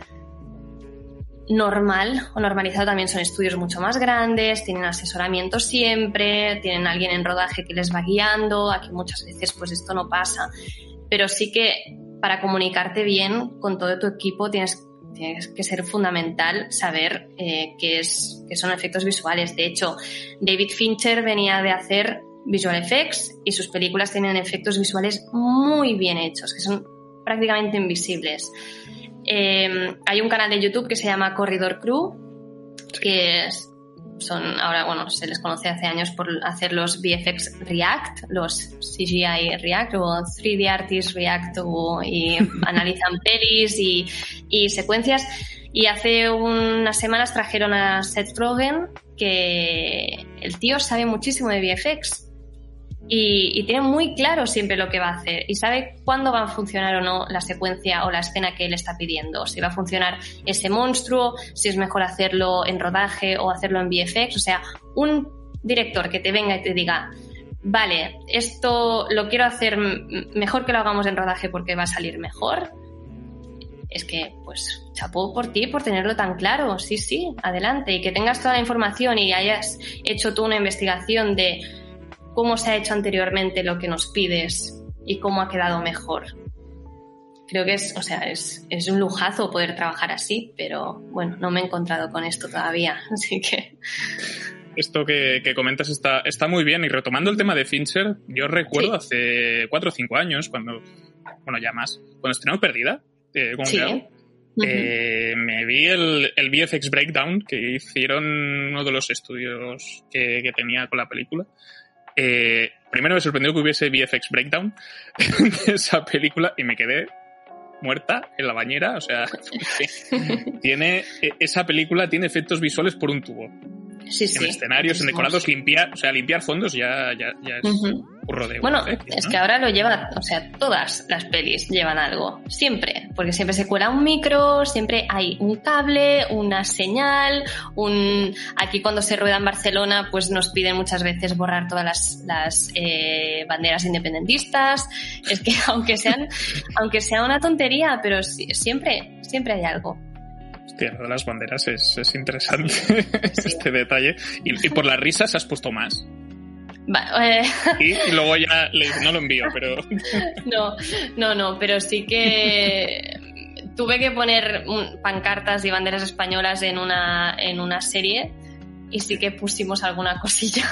normal o normalizado también son estudios mucho más grandes, tienen asesoramiento siempre, tienen alguien en rodaje que les va guiando, aquí muchas veces pues esto no pasa, pero sí que para comunicarte bien con todo tu equipo tienes, que ser fundamental saber eh, qué, es, qué son efectos visuales. De hecho, David Fincher venía de hacer visual effects y sus películas tienen efectos visuales muy bien hechos, que son prácticamente invisibles. Em, hay un canal de YouTube que se llama Corridor Crew, que son ahora, bueno, se les conoce hace años por hacer los VFX React, los CGI React o 3D Artist React y analizan pelis y, y, secuencias. Y hace unas semanas trajeron a Seth Rogen, que el tío sabe muchísimo de VFX y, tiene muy claro siempre lo que va a hacer y sabe cuándo va a funcionar o no la secuencia o la escena que él está pidiendo. Si va a funcionar ese monstruo, si es mejor hacerlo en rodaje o hacerlo en VFX. O sea, un director que te venga y te diga, vale, esto lo quiero hacer mejor que lo hagamos en rodaje porque va a salir mejor. Es que, pues, chapó por ti por tenerlo tan claro. Sí, sí, adelante. Y que tengas toda la información y hayas hecho tú una investigación de cómo se ha hecho anteriormente lo que nos pides y cómo ha quedado mejor. Creo que es, o sea, es, un lujazo poder trabajar así, pero bueno, no me he encontrado con esto todavía, así que esto que, comentas está, está muy bien. Y retomando el tema de Fincher, yo recuerdo hace cuatro o cinco años, cuando, bueno, ya más, cuando estrenó Perdida, eh, eh, me vi el, el, VFX Breakdown que hicieron uno de los estudios que, que tenía con la película. Eh, primero me sorprendió que hubiese VFX Breakdown de esa película y me quedé muerta en la bañera. O sea, tiene, e, esa película tiene efectos visuales por un tubo. Sí, en escenarios, en decorados, limpiar, o sea, limpiar fondos ya, ya, ya es bueno, es que ahora lo lleva, o sea, todas las pelis llevan algo, siempre, porque siempre se cuela un micro, siempre hay un cable, una señal, un... Aquí cuando se rueda en Barcelona, pues nos piden muchas veces borrar todas las, las eh, banderas independentistas. Es que aunque sean, aunque sea una tontería, pero siempre, siempre hay algo. De las banderas es, interesante este detalle. Y, por las risas has puesto más. Eh. y, luego ya le no lo envío, pero. no, no, no, pero sí que tuve que poner pancartas y banderas españolas en una, en una serie y sí que pusimos alguna cosilla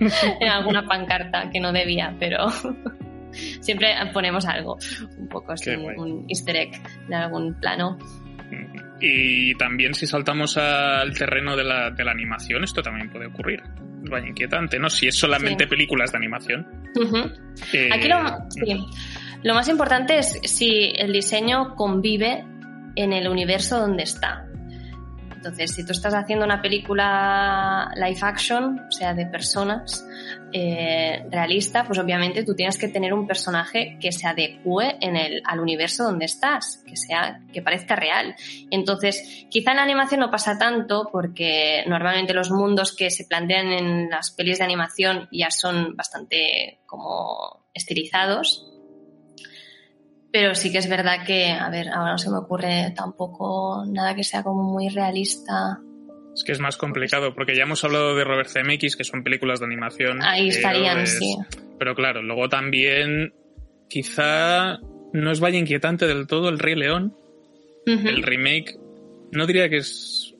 en alguna pancarta que no debía, pero siempre ponemos algo, un poco así, un easter egg de algún plano. Y también si saltamos al terreno de la, de la animación, esto también puede ocurrir. Vaya inquietante, ¿no? Si es solamente películas de animación. Eh, Aquí lo, lo más importante es si el diseño convive en el universo donde está. Entonces, si tú estás haciendo una película live action, o sea, de personas, eh, realista, pues obviamente tú tienes que tener un personaje que se adecue en el, al universo donde estás, que sea, que parezca real. Entonces, quizá en la animación no pasa tanto porque normalmente los mundos que se plantean en las pelis de animación ya son bastante como estilizados, pero sí que es verdad que, a ver, ahora no se me ocurre tampoco nada que sea como muy realista. Es que es más complicado, porque ya hemos hablado de Robert Zemeckis, que son películas de animación. Ahí estarían, sí. Pero claro, luego también quizá no es vaya inquietante del todo el Rey León. El remake, no diría que es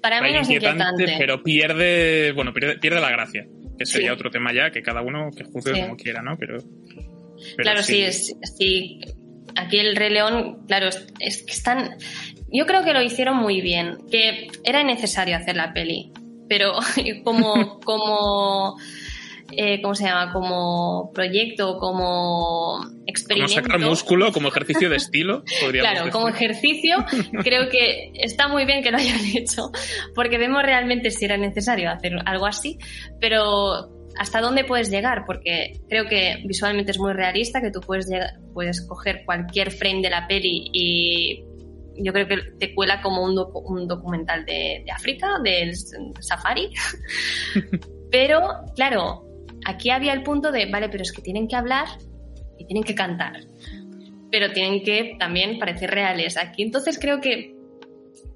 para mí no es inquietante, pero pierde, bueno, pierde, la gracia, que sería otro tema ya, que cada uno que juzgue como quiera, ¿no? Pero claro, sí. sí. Aquí el Rey León, claro, es, que están. Yo creo que lo hicieron muy bien, que era necesario hacer la peli, pero como, como, eh, ¿cómo se llama? Como proyecto, como experimento. Como sacar músculo, como ejercicio de estilo, Claro, como ejercicio, creo que está muy bien que lo hayan hecho, porque vemos realmente si era necesario hacer algo así, pero hasta dónde puedes llegar, porque creo que visualmente es muy realista, que tú puedes, puedes coger cualquier frame de la peli y yo creo que te cuela como un, un documental de, África, del safari. pero, claro, aquí había el punto de, vale, pero es que tienen que hablar y tienen que cantar, pero tienen que también parecer reales. Aquí entonces creo que,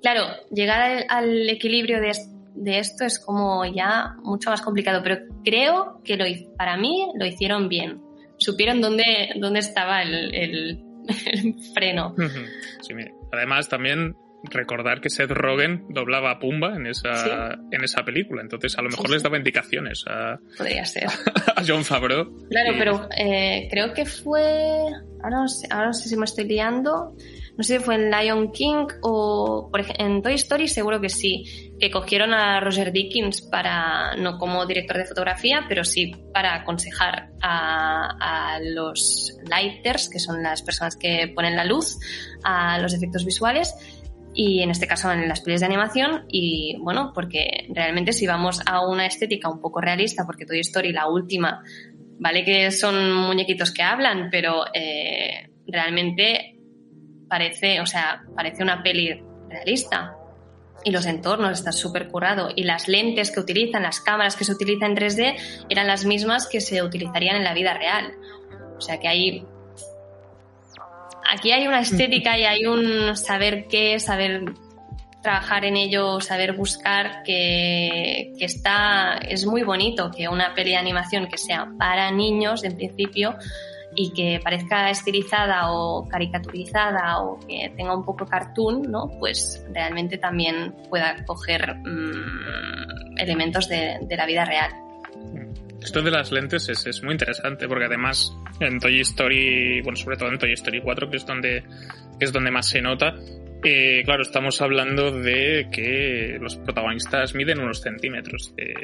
claro, llegar al, al equilibrio de de esto es como ya mucho más complicado, pero creo que lo, para mí lo hicieron bien. Supieron dónde, dónde estaba el, freno. Sí, Además, también recordar que Seth Rogen doblaba a Pumba en esa, en esa película, entonces a lo mejor les daba indicaciones a, Podría ser. a John Favreau. Claro, pero eh, creo que fue. Ahora ahora no sé si me estoy liando no sé si fue en Lion King o por ejemplo, en Toy Story seguro que sí, que cogieron a Roger Dickens para, no como director de fotografía, pero sí para aconsejar a, los lighters, que son las personas que ponen la luz, a los efectos visuales y en este caso en las pelis de animación y bueno, porque realmente si vamos a una estética un poco realista, porque Toy Story la última, vale que son muñequitos que hablan, pero eh, realmente parece, o sea, parece una peli realista. Y los entornos están súper curados. Y las lentes que utilizan, las cámaras que se utilizan en 3D, eran las mismas que se utilizarían en la vida real. O sea que hay. Aquí hay una estética y hay un saber qué, saber trabajar en ello, saber buscar, que, que está. Es muy bonito que una peli de animación que sea para niños, en principio, y que parezca estilizada o caricaturizada o que tenga un poco cartoon, ¿no? Pues realmente también pueda coger mm, elementos de, de, la vida real. Esto de las lentes es, es, muy interesante porque además en Toy Story, bueno, sobre todo en Toy Story 4, que es donde, que es donde más se nota, eh, claro, estamos hablando de que los protagonistas miden unos centímetros de,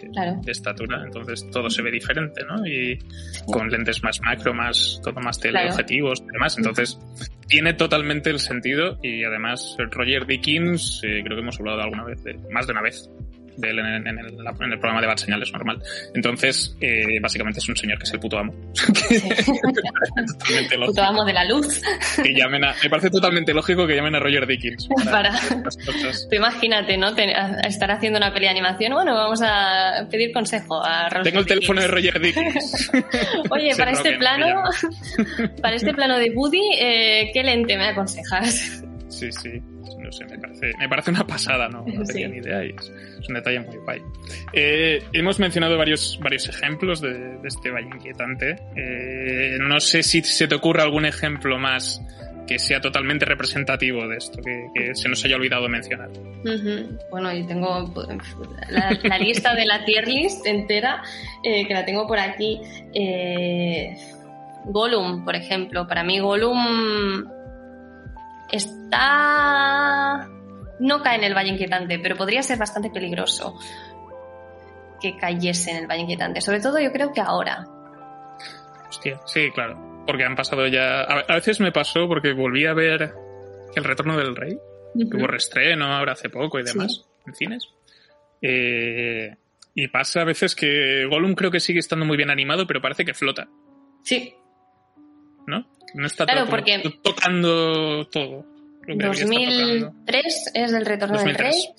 estatura, entonces todo se ve diferente, ¿no? Y con lentes más macro, más todo más teleobjetivos y demás, entonces tiene totalmente el sentido y además Roger Dickens, eh, creo que hemos hablado alguna vez, de, más de una vez, de él en, el, programa de Bad Señales normal. Entonces, eh, básicamente es un señor que es el puto amo. totalmente Puto amo de la luz. que llamen a, me parece totalmente lógico que llamen a Roger Dickens. Para, imagínate, ¿no? estar haciendo una peli de animación. Bueno, vamos a pedir consejo a Roger Tengo el teléfono de Roger Dickens. Oye, para este plano, para este plano de Woody, eh, ¿qué lente me aconsejas? Sí, sí, no sé, me parece, me parece una pasada, ¿no? No tenía ni idea y es, un detalle muy guay. Eh, hemos mencionado varios, varios ejemplos de, de este valle inquietante. Eh, no sé si se te ocurre algún ejemplo más que sea totalmente representativo de esto, que, se nos haya olvidado mencionar. Bueno, yo tengo la, lista de la tier list entera, eh, que la tengo por aquí. Eh, Gollum, por ejemplo. Para mí Gollum está... No cae en el Valle Inquietante, pero podría ser bastante peligroso que cayese en el Valle Inquietante. Sobre todo yo creo que ahora. Hostia, sí, claro porque han pasado ya. A, veces me pasó porque volví a ver El Retorno del Rey, que hubo reestreno ahora hace poco y demás, en cines. Eh, y pasa a veces que Gollum creo que sigue estando muy bien animado, pero parece que flota. Sí. ¿No? No está tocando todo. 2003 es El Retorno del Rey.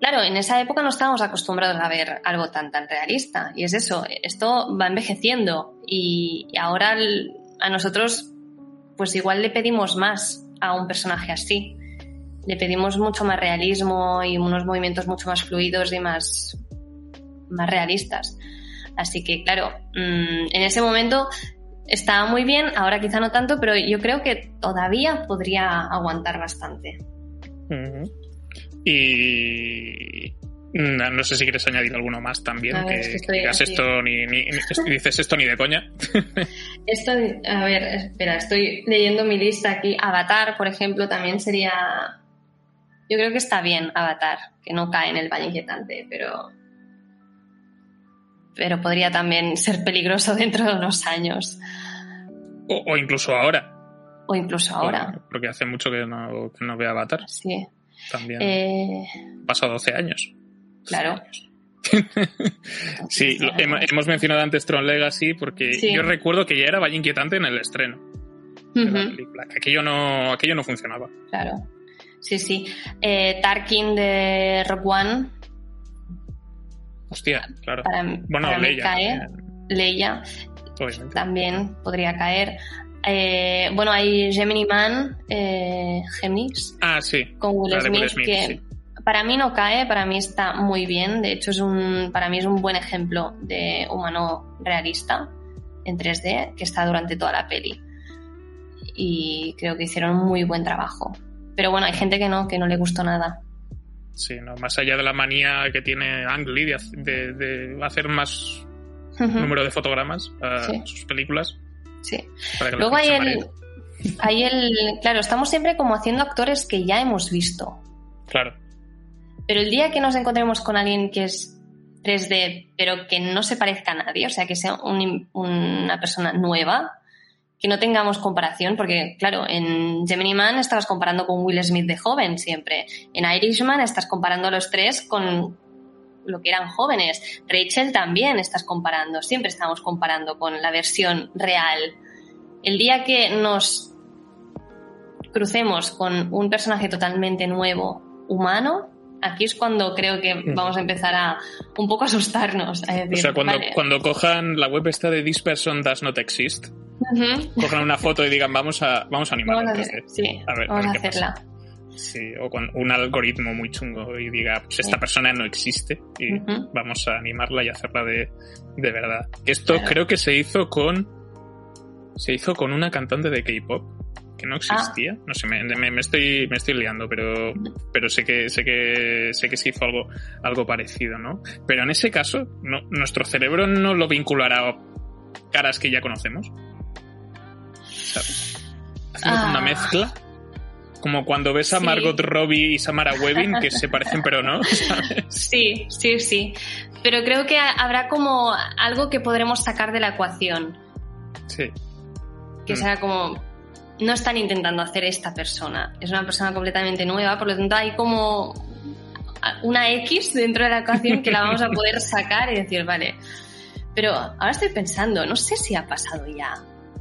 Claro, en esa época no estábamos acostumbrados a ver algo tan tan realista. Y es eso, esto va envejeciendo. Y ahora a nosotros, pues igual le pedimos más a un personaje así. Le pedimos mucho más realismo y unos movimientos mucho más fluidos y más, más realistas. Así que, claro, mm, en ese momento estaba muy bien, ahora quizá no tanto, pero yo creo que todavía podría aguantar bastante. Y, no, sé si quieres añadir alguno más también, que, digas esto ni, dices esto ni de coña. Esto, a ver, espera, estoy leyendo mi lista aquí. Avatar, por ejemplo, también sería. Yo creo que está bien Avatar, que no cae en el valle inquietante, pero. Pero podría también ser peligroso dentro de unos años. O, incluso ahora. O incluso ahora. porque hace mucho que no, que no veo Avatar. Sí. También. Eh... Pasado 12 años. Claro. sí, hemos mencionado antes Tron Legacy porque yo recuerdo que ya era Valle Inquietante en el estreno de la película, que aquello no, aquello no funcionaba. Claro. Sí, sí. Eh, Tarkin de Rock One. Hostia, claro. bueno, Leia. Cae. Leia. También podría caer. Eh, bueno, hay Gemini Man, eh. Ah, sí. Con Will Smith, que para mí no cae, para mí está muy bien. De hecho, es un, para mí es un buen ejemplo de humano realista en 3D que está durante toda la peli. Y creo que hicieron muy buen trabajo. Pero bueno, hay gente que no, que no le gustó nada. Sí, no, más allá de la manía que tiene Ang Lee de, hacer más número de fotogramas a sus películas. Sí. Luego hay el, hay el. Claro, estamos siempre como haciendo actores que ya hemos visto. Claro. Pero el día que nos encontremos con alguien que es 3D, pero que no se parezca a nadie, o sea, que sea una persona nueva, que no tengamos comparación, porque claro, en Gemini Man estabas comparando con Will Smith de joven siempre, en Irishman estás comparando a los tres con lo que eran jóvenes, Rachel también estás comparando, siempre estamos comparando con la versión real. El día que nos crucemos con un personaje totalmente nuevo, humano, aquí es cuando creo que vamos a empezar a un poco asustarnos. o sea, cuando, cuando cojan la web esta de This Person Does Not Exist, cojan una foto y digan, vamos a, vamos a animarla. Vamos a, sí, vamos a, hacerla. Sí, o con un algoritmo muy chungo y diga, pues esta persona no existe y vamos a animarla y hacerla de, de verdad. Esto creo que se hizo con... Se hizo con una cantante de K-pop que no existía. No sé, me, me, estoy, me estoy liando, pero, pero sé que, sé que, sé que se hizo algo, algo parecido, ¿no? Pero en ese caso, no, nuestro cerebro no lo vinculará a caras que ya conocemos. ¿Sabes? Hacemos una ah. mezcla. Como cuando ves a Margot Robbie y Samara Webbing, que se parecen pero no. Sí, sí, sí. Pero creo que habrá como algo que podremos sacar de la ecuación. Sí. Que sea como, no están intentando hacer esta persona. Es una persona completamente nueva, por lo tanto hay como una X dentro de la ecuación que la vamos a poder sacar y decir, vale. Pero ahora estoy pensando, no sé si ha pasado ya.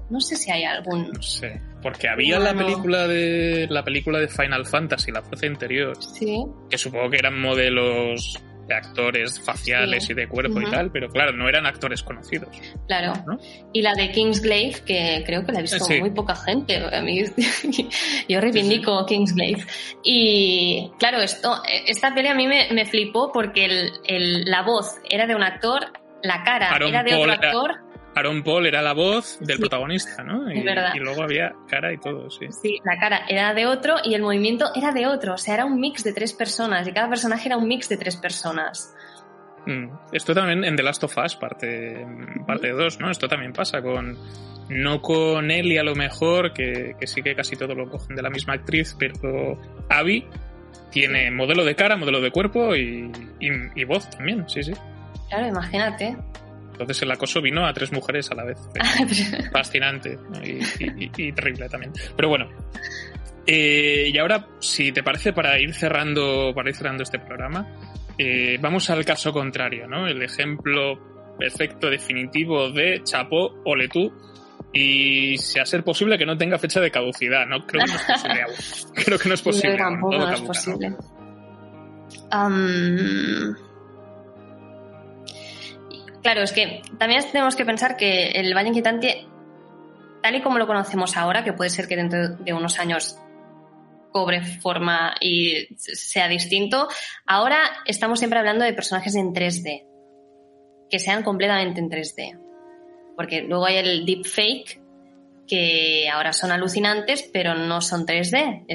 No sé si hay algún. No sé. Porque había la película de. la película de Final Fantasy, la fuerza interior. Sí. Que supongo que eran modelos de actores faciales Sí. y de cuerpo y tal, pero claro, no eran actores conocidos. Claro. ¿no? Y la de Kingsglaive, que creo que la ha visto Sí. muy poca gente. A mí, yo reivindico Kingsglaive. Y claro, esto, esta peli a mí me, me flipó porque el, el- la voz era de un actor, la cara Aaron era de Paul otro era- actor. Aaron Paul era la voz del Sí. protagonista, ¿no? Y, Es verdad. y luego había cara y todo, sí. Sí, la cara era de otro y el movimiento era de otro. O sea, era un mix de tres personas y cada personaje era un mix de tres personas. Mm. Esto también en The Last of Us, parte, parte 2, ¿no? Esto también pasa con. No con Ellie a lo mejor, que, que sí que casi todo lo cogen de la misma actriz, pero Abby tiene modelo de cara, modelo de cuerpo y, y- y voz también, sí, sí. Claro, imagínate. Entonces el acoso vino a tres mujeres a la vez. Fascinante ¿no? y, y- y terrible también. Pero bueno. Eh, y ahora, si te parece, para ir cerrando, para ir cerrando este programa, eh, vamos al caso contrario, ¿no? El ejemplo perfecto, definitivo de Chapo, ole tú, y si a ser posible que no tenga fecha de caducidad, ¿no? Creo que no es posible aún. Creo que no es posible. Yo tampoco no es caduca, ¿no? posible. Claro, es que también tenemos que pensar que el Valle Inquietante, tal y como lo conocemos ahora, que puede ser que dentro de unos años cobre forma y sea distinto, ahora estamos siempre hablando de personajes en 3D, que sean completamente en 3D. Porque luego hay el deepfake, que ahora son alucinantes, pero no son 3D.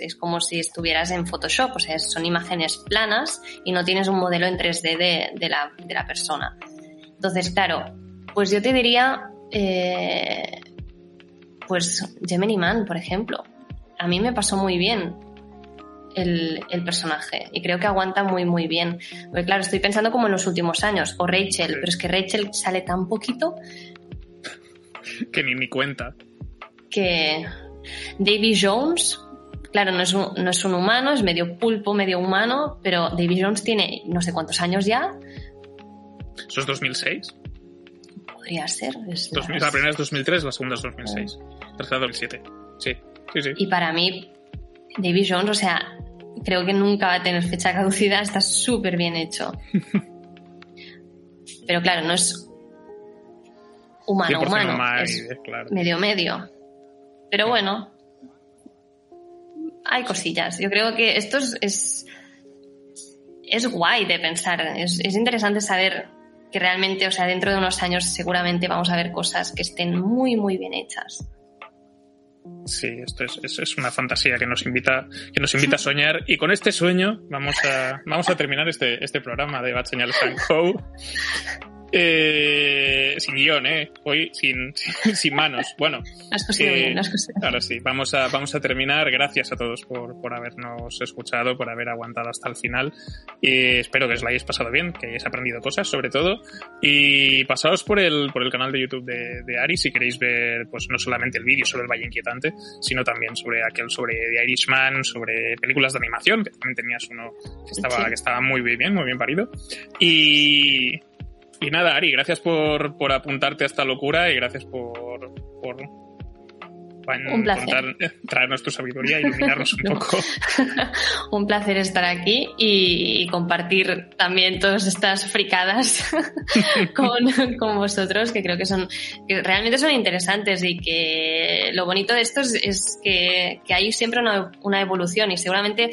Es como si estuvieras en Photoshop, o sea, son imágenes planas y no tienes un modelo en 3D de, de la, de la persona. Entonces, claro, pues yo te diría, eh, pues Gemini Man, por ejemplo. A mí me pasó muy bien el, el personaje y creo que aguanta muy, muy bien. Porque claro, estoy pensando como en los últimos años, o Rachel, pero es que Rachel sale tan poquito Que ni mi cuenta. que Davy Jones, claro, no es, un, no es un humano, es medio pulpo, medio humano, pero Davy Jones tiene no sé cuántos años ya, ¿Eso es 2006? podría ser. es- 2000, la primera es 2003, la segunda es 2006. La tercera 2007. Sí, sí, sí. Y para mí, Davy Jones, o sea, creo que nunca va a tener fecha caducidad, está súper bien hecho. Pero claro, no es humano, 100% humano, humano, es claro. medio medio. Pero bueno, hay cosillas. Yo creo que esto es, es, guay de pensar. Es, es interesante saber que realmente, o sea, dentro de unos años seguramente vamos a ver cosas que estén muy, muy bien hechas. Sí, esto es, es, una fantasía que nos invita, que nos invita a soñar. Y con este sueño vamos a, vamos a terminar este, este programa de Bad Señal Frank Co. Eh, sin guion, ¿eh? Hoy sin, sin, manos. Bueno, Has conseguido Eh, bien, conseguido. ahora sí, vamos a, vamos a terminar. Gracias a todos por, por habernos escuchado, por haber aguantado hasta el final. Y espero que os lo hayáis pasado bien, que hayáis aprendido cosas, sobre todo. Y pasaos por el, por el canal de YouTube de, de Ari si queréis ver, pues no solamente el vídeo sobre el Valle Inquietante, sino también sobre aquel sobre The Irishman, sobre películas de animación, que también tenías uno que estaba, Sí. que estaba muy bien, muy bien parido. Y, y nada, Ari, gracias por, por apuntarte a esta locura y gracias por, por Un placer. traernos tu sabiduría y iluminarnos un poco. Un placer estar aquí y, y compartir también todas estas fricadas con, con vosotros, que creo que son que realmente son interesantes y que lo bonito de esto es, es que, que hay siempre una, una evolución y seguramente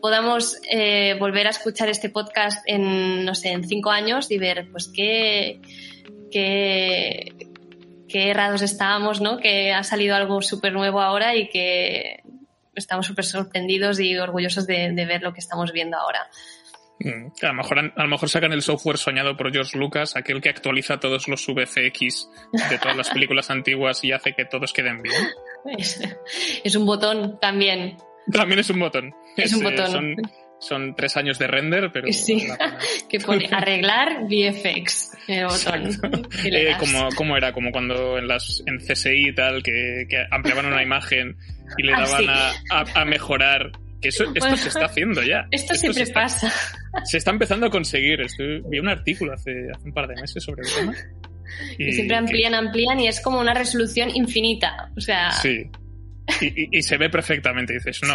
podamos eh, volver a escuchar este podcast en, no sé, en cinco años y ver, pues, qué, qué, qué errados estábamos, ¿no? Que ha salido algo súper nuevo ahora y que estamos súper sorprendidos y orgullosos de, de ver lo que estamos viendo ahora. Mm, A lo, mejor, a lo mejor sacan el software soñado por George Lucas, aquel que actualiza todos los VFX de todas las películas antiguas y hace que todos queden bien. Es, es un botón también. También es un botón. Es un eh, botón. Son, son tres años de render, pero... Sí. que pone arreglar VFX. El botón. Eh, como, como era, como cuando en las en CSI y tal, que, que ampliaban una imagen y le Ah, daban sí. a, a- a mejorar. Que eso, esto Bueno, se está haciendo ya. Esto siempre está- pasa. Se está empezando a conseguir. Estoy- vi un artículo hace, hace un par de meses sobre el tema. Y siempre amplían, amplían y es como una resolución infinita. O sea, Sí. Y, se ve perfectamente, dices, no.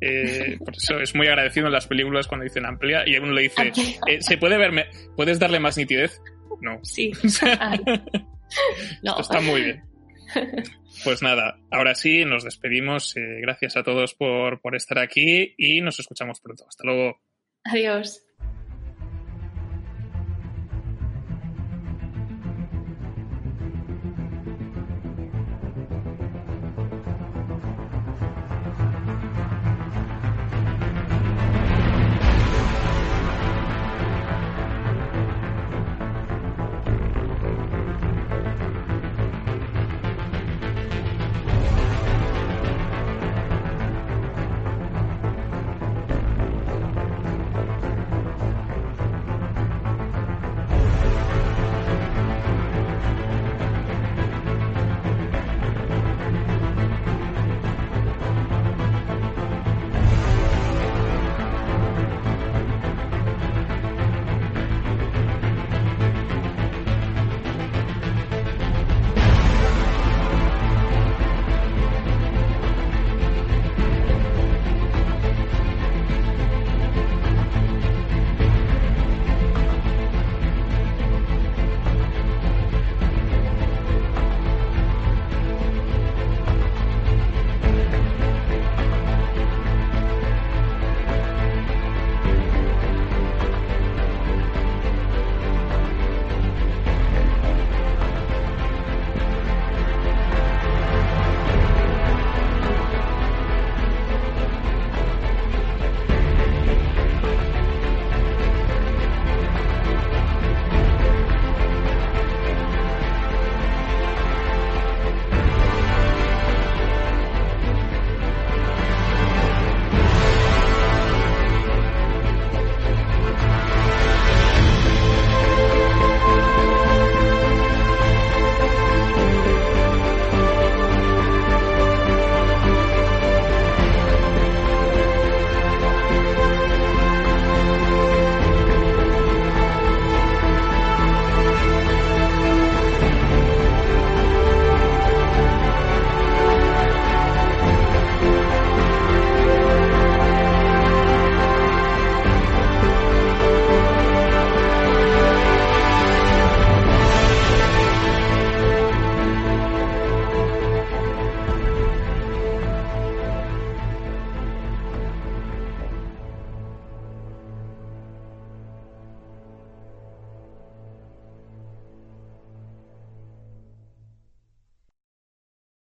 Eh, por eso es muy agradecido en las películas cuando dicen amplia y uno le dice, eh, ¿se puede verme? ¿Puedes darle más nitidez? No. Sí. no. Esto está muy bien. Pues nada, ahora sí, nos despedimos. Eh, gracias a todos por, por estar aquí y nos escuchamos pronto. Hasta luego. Adiós.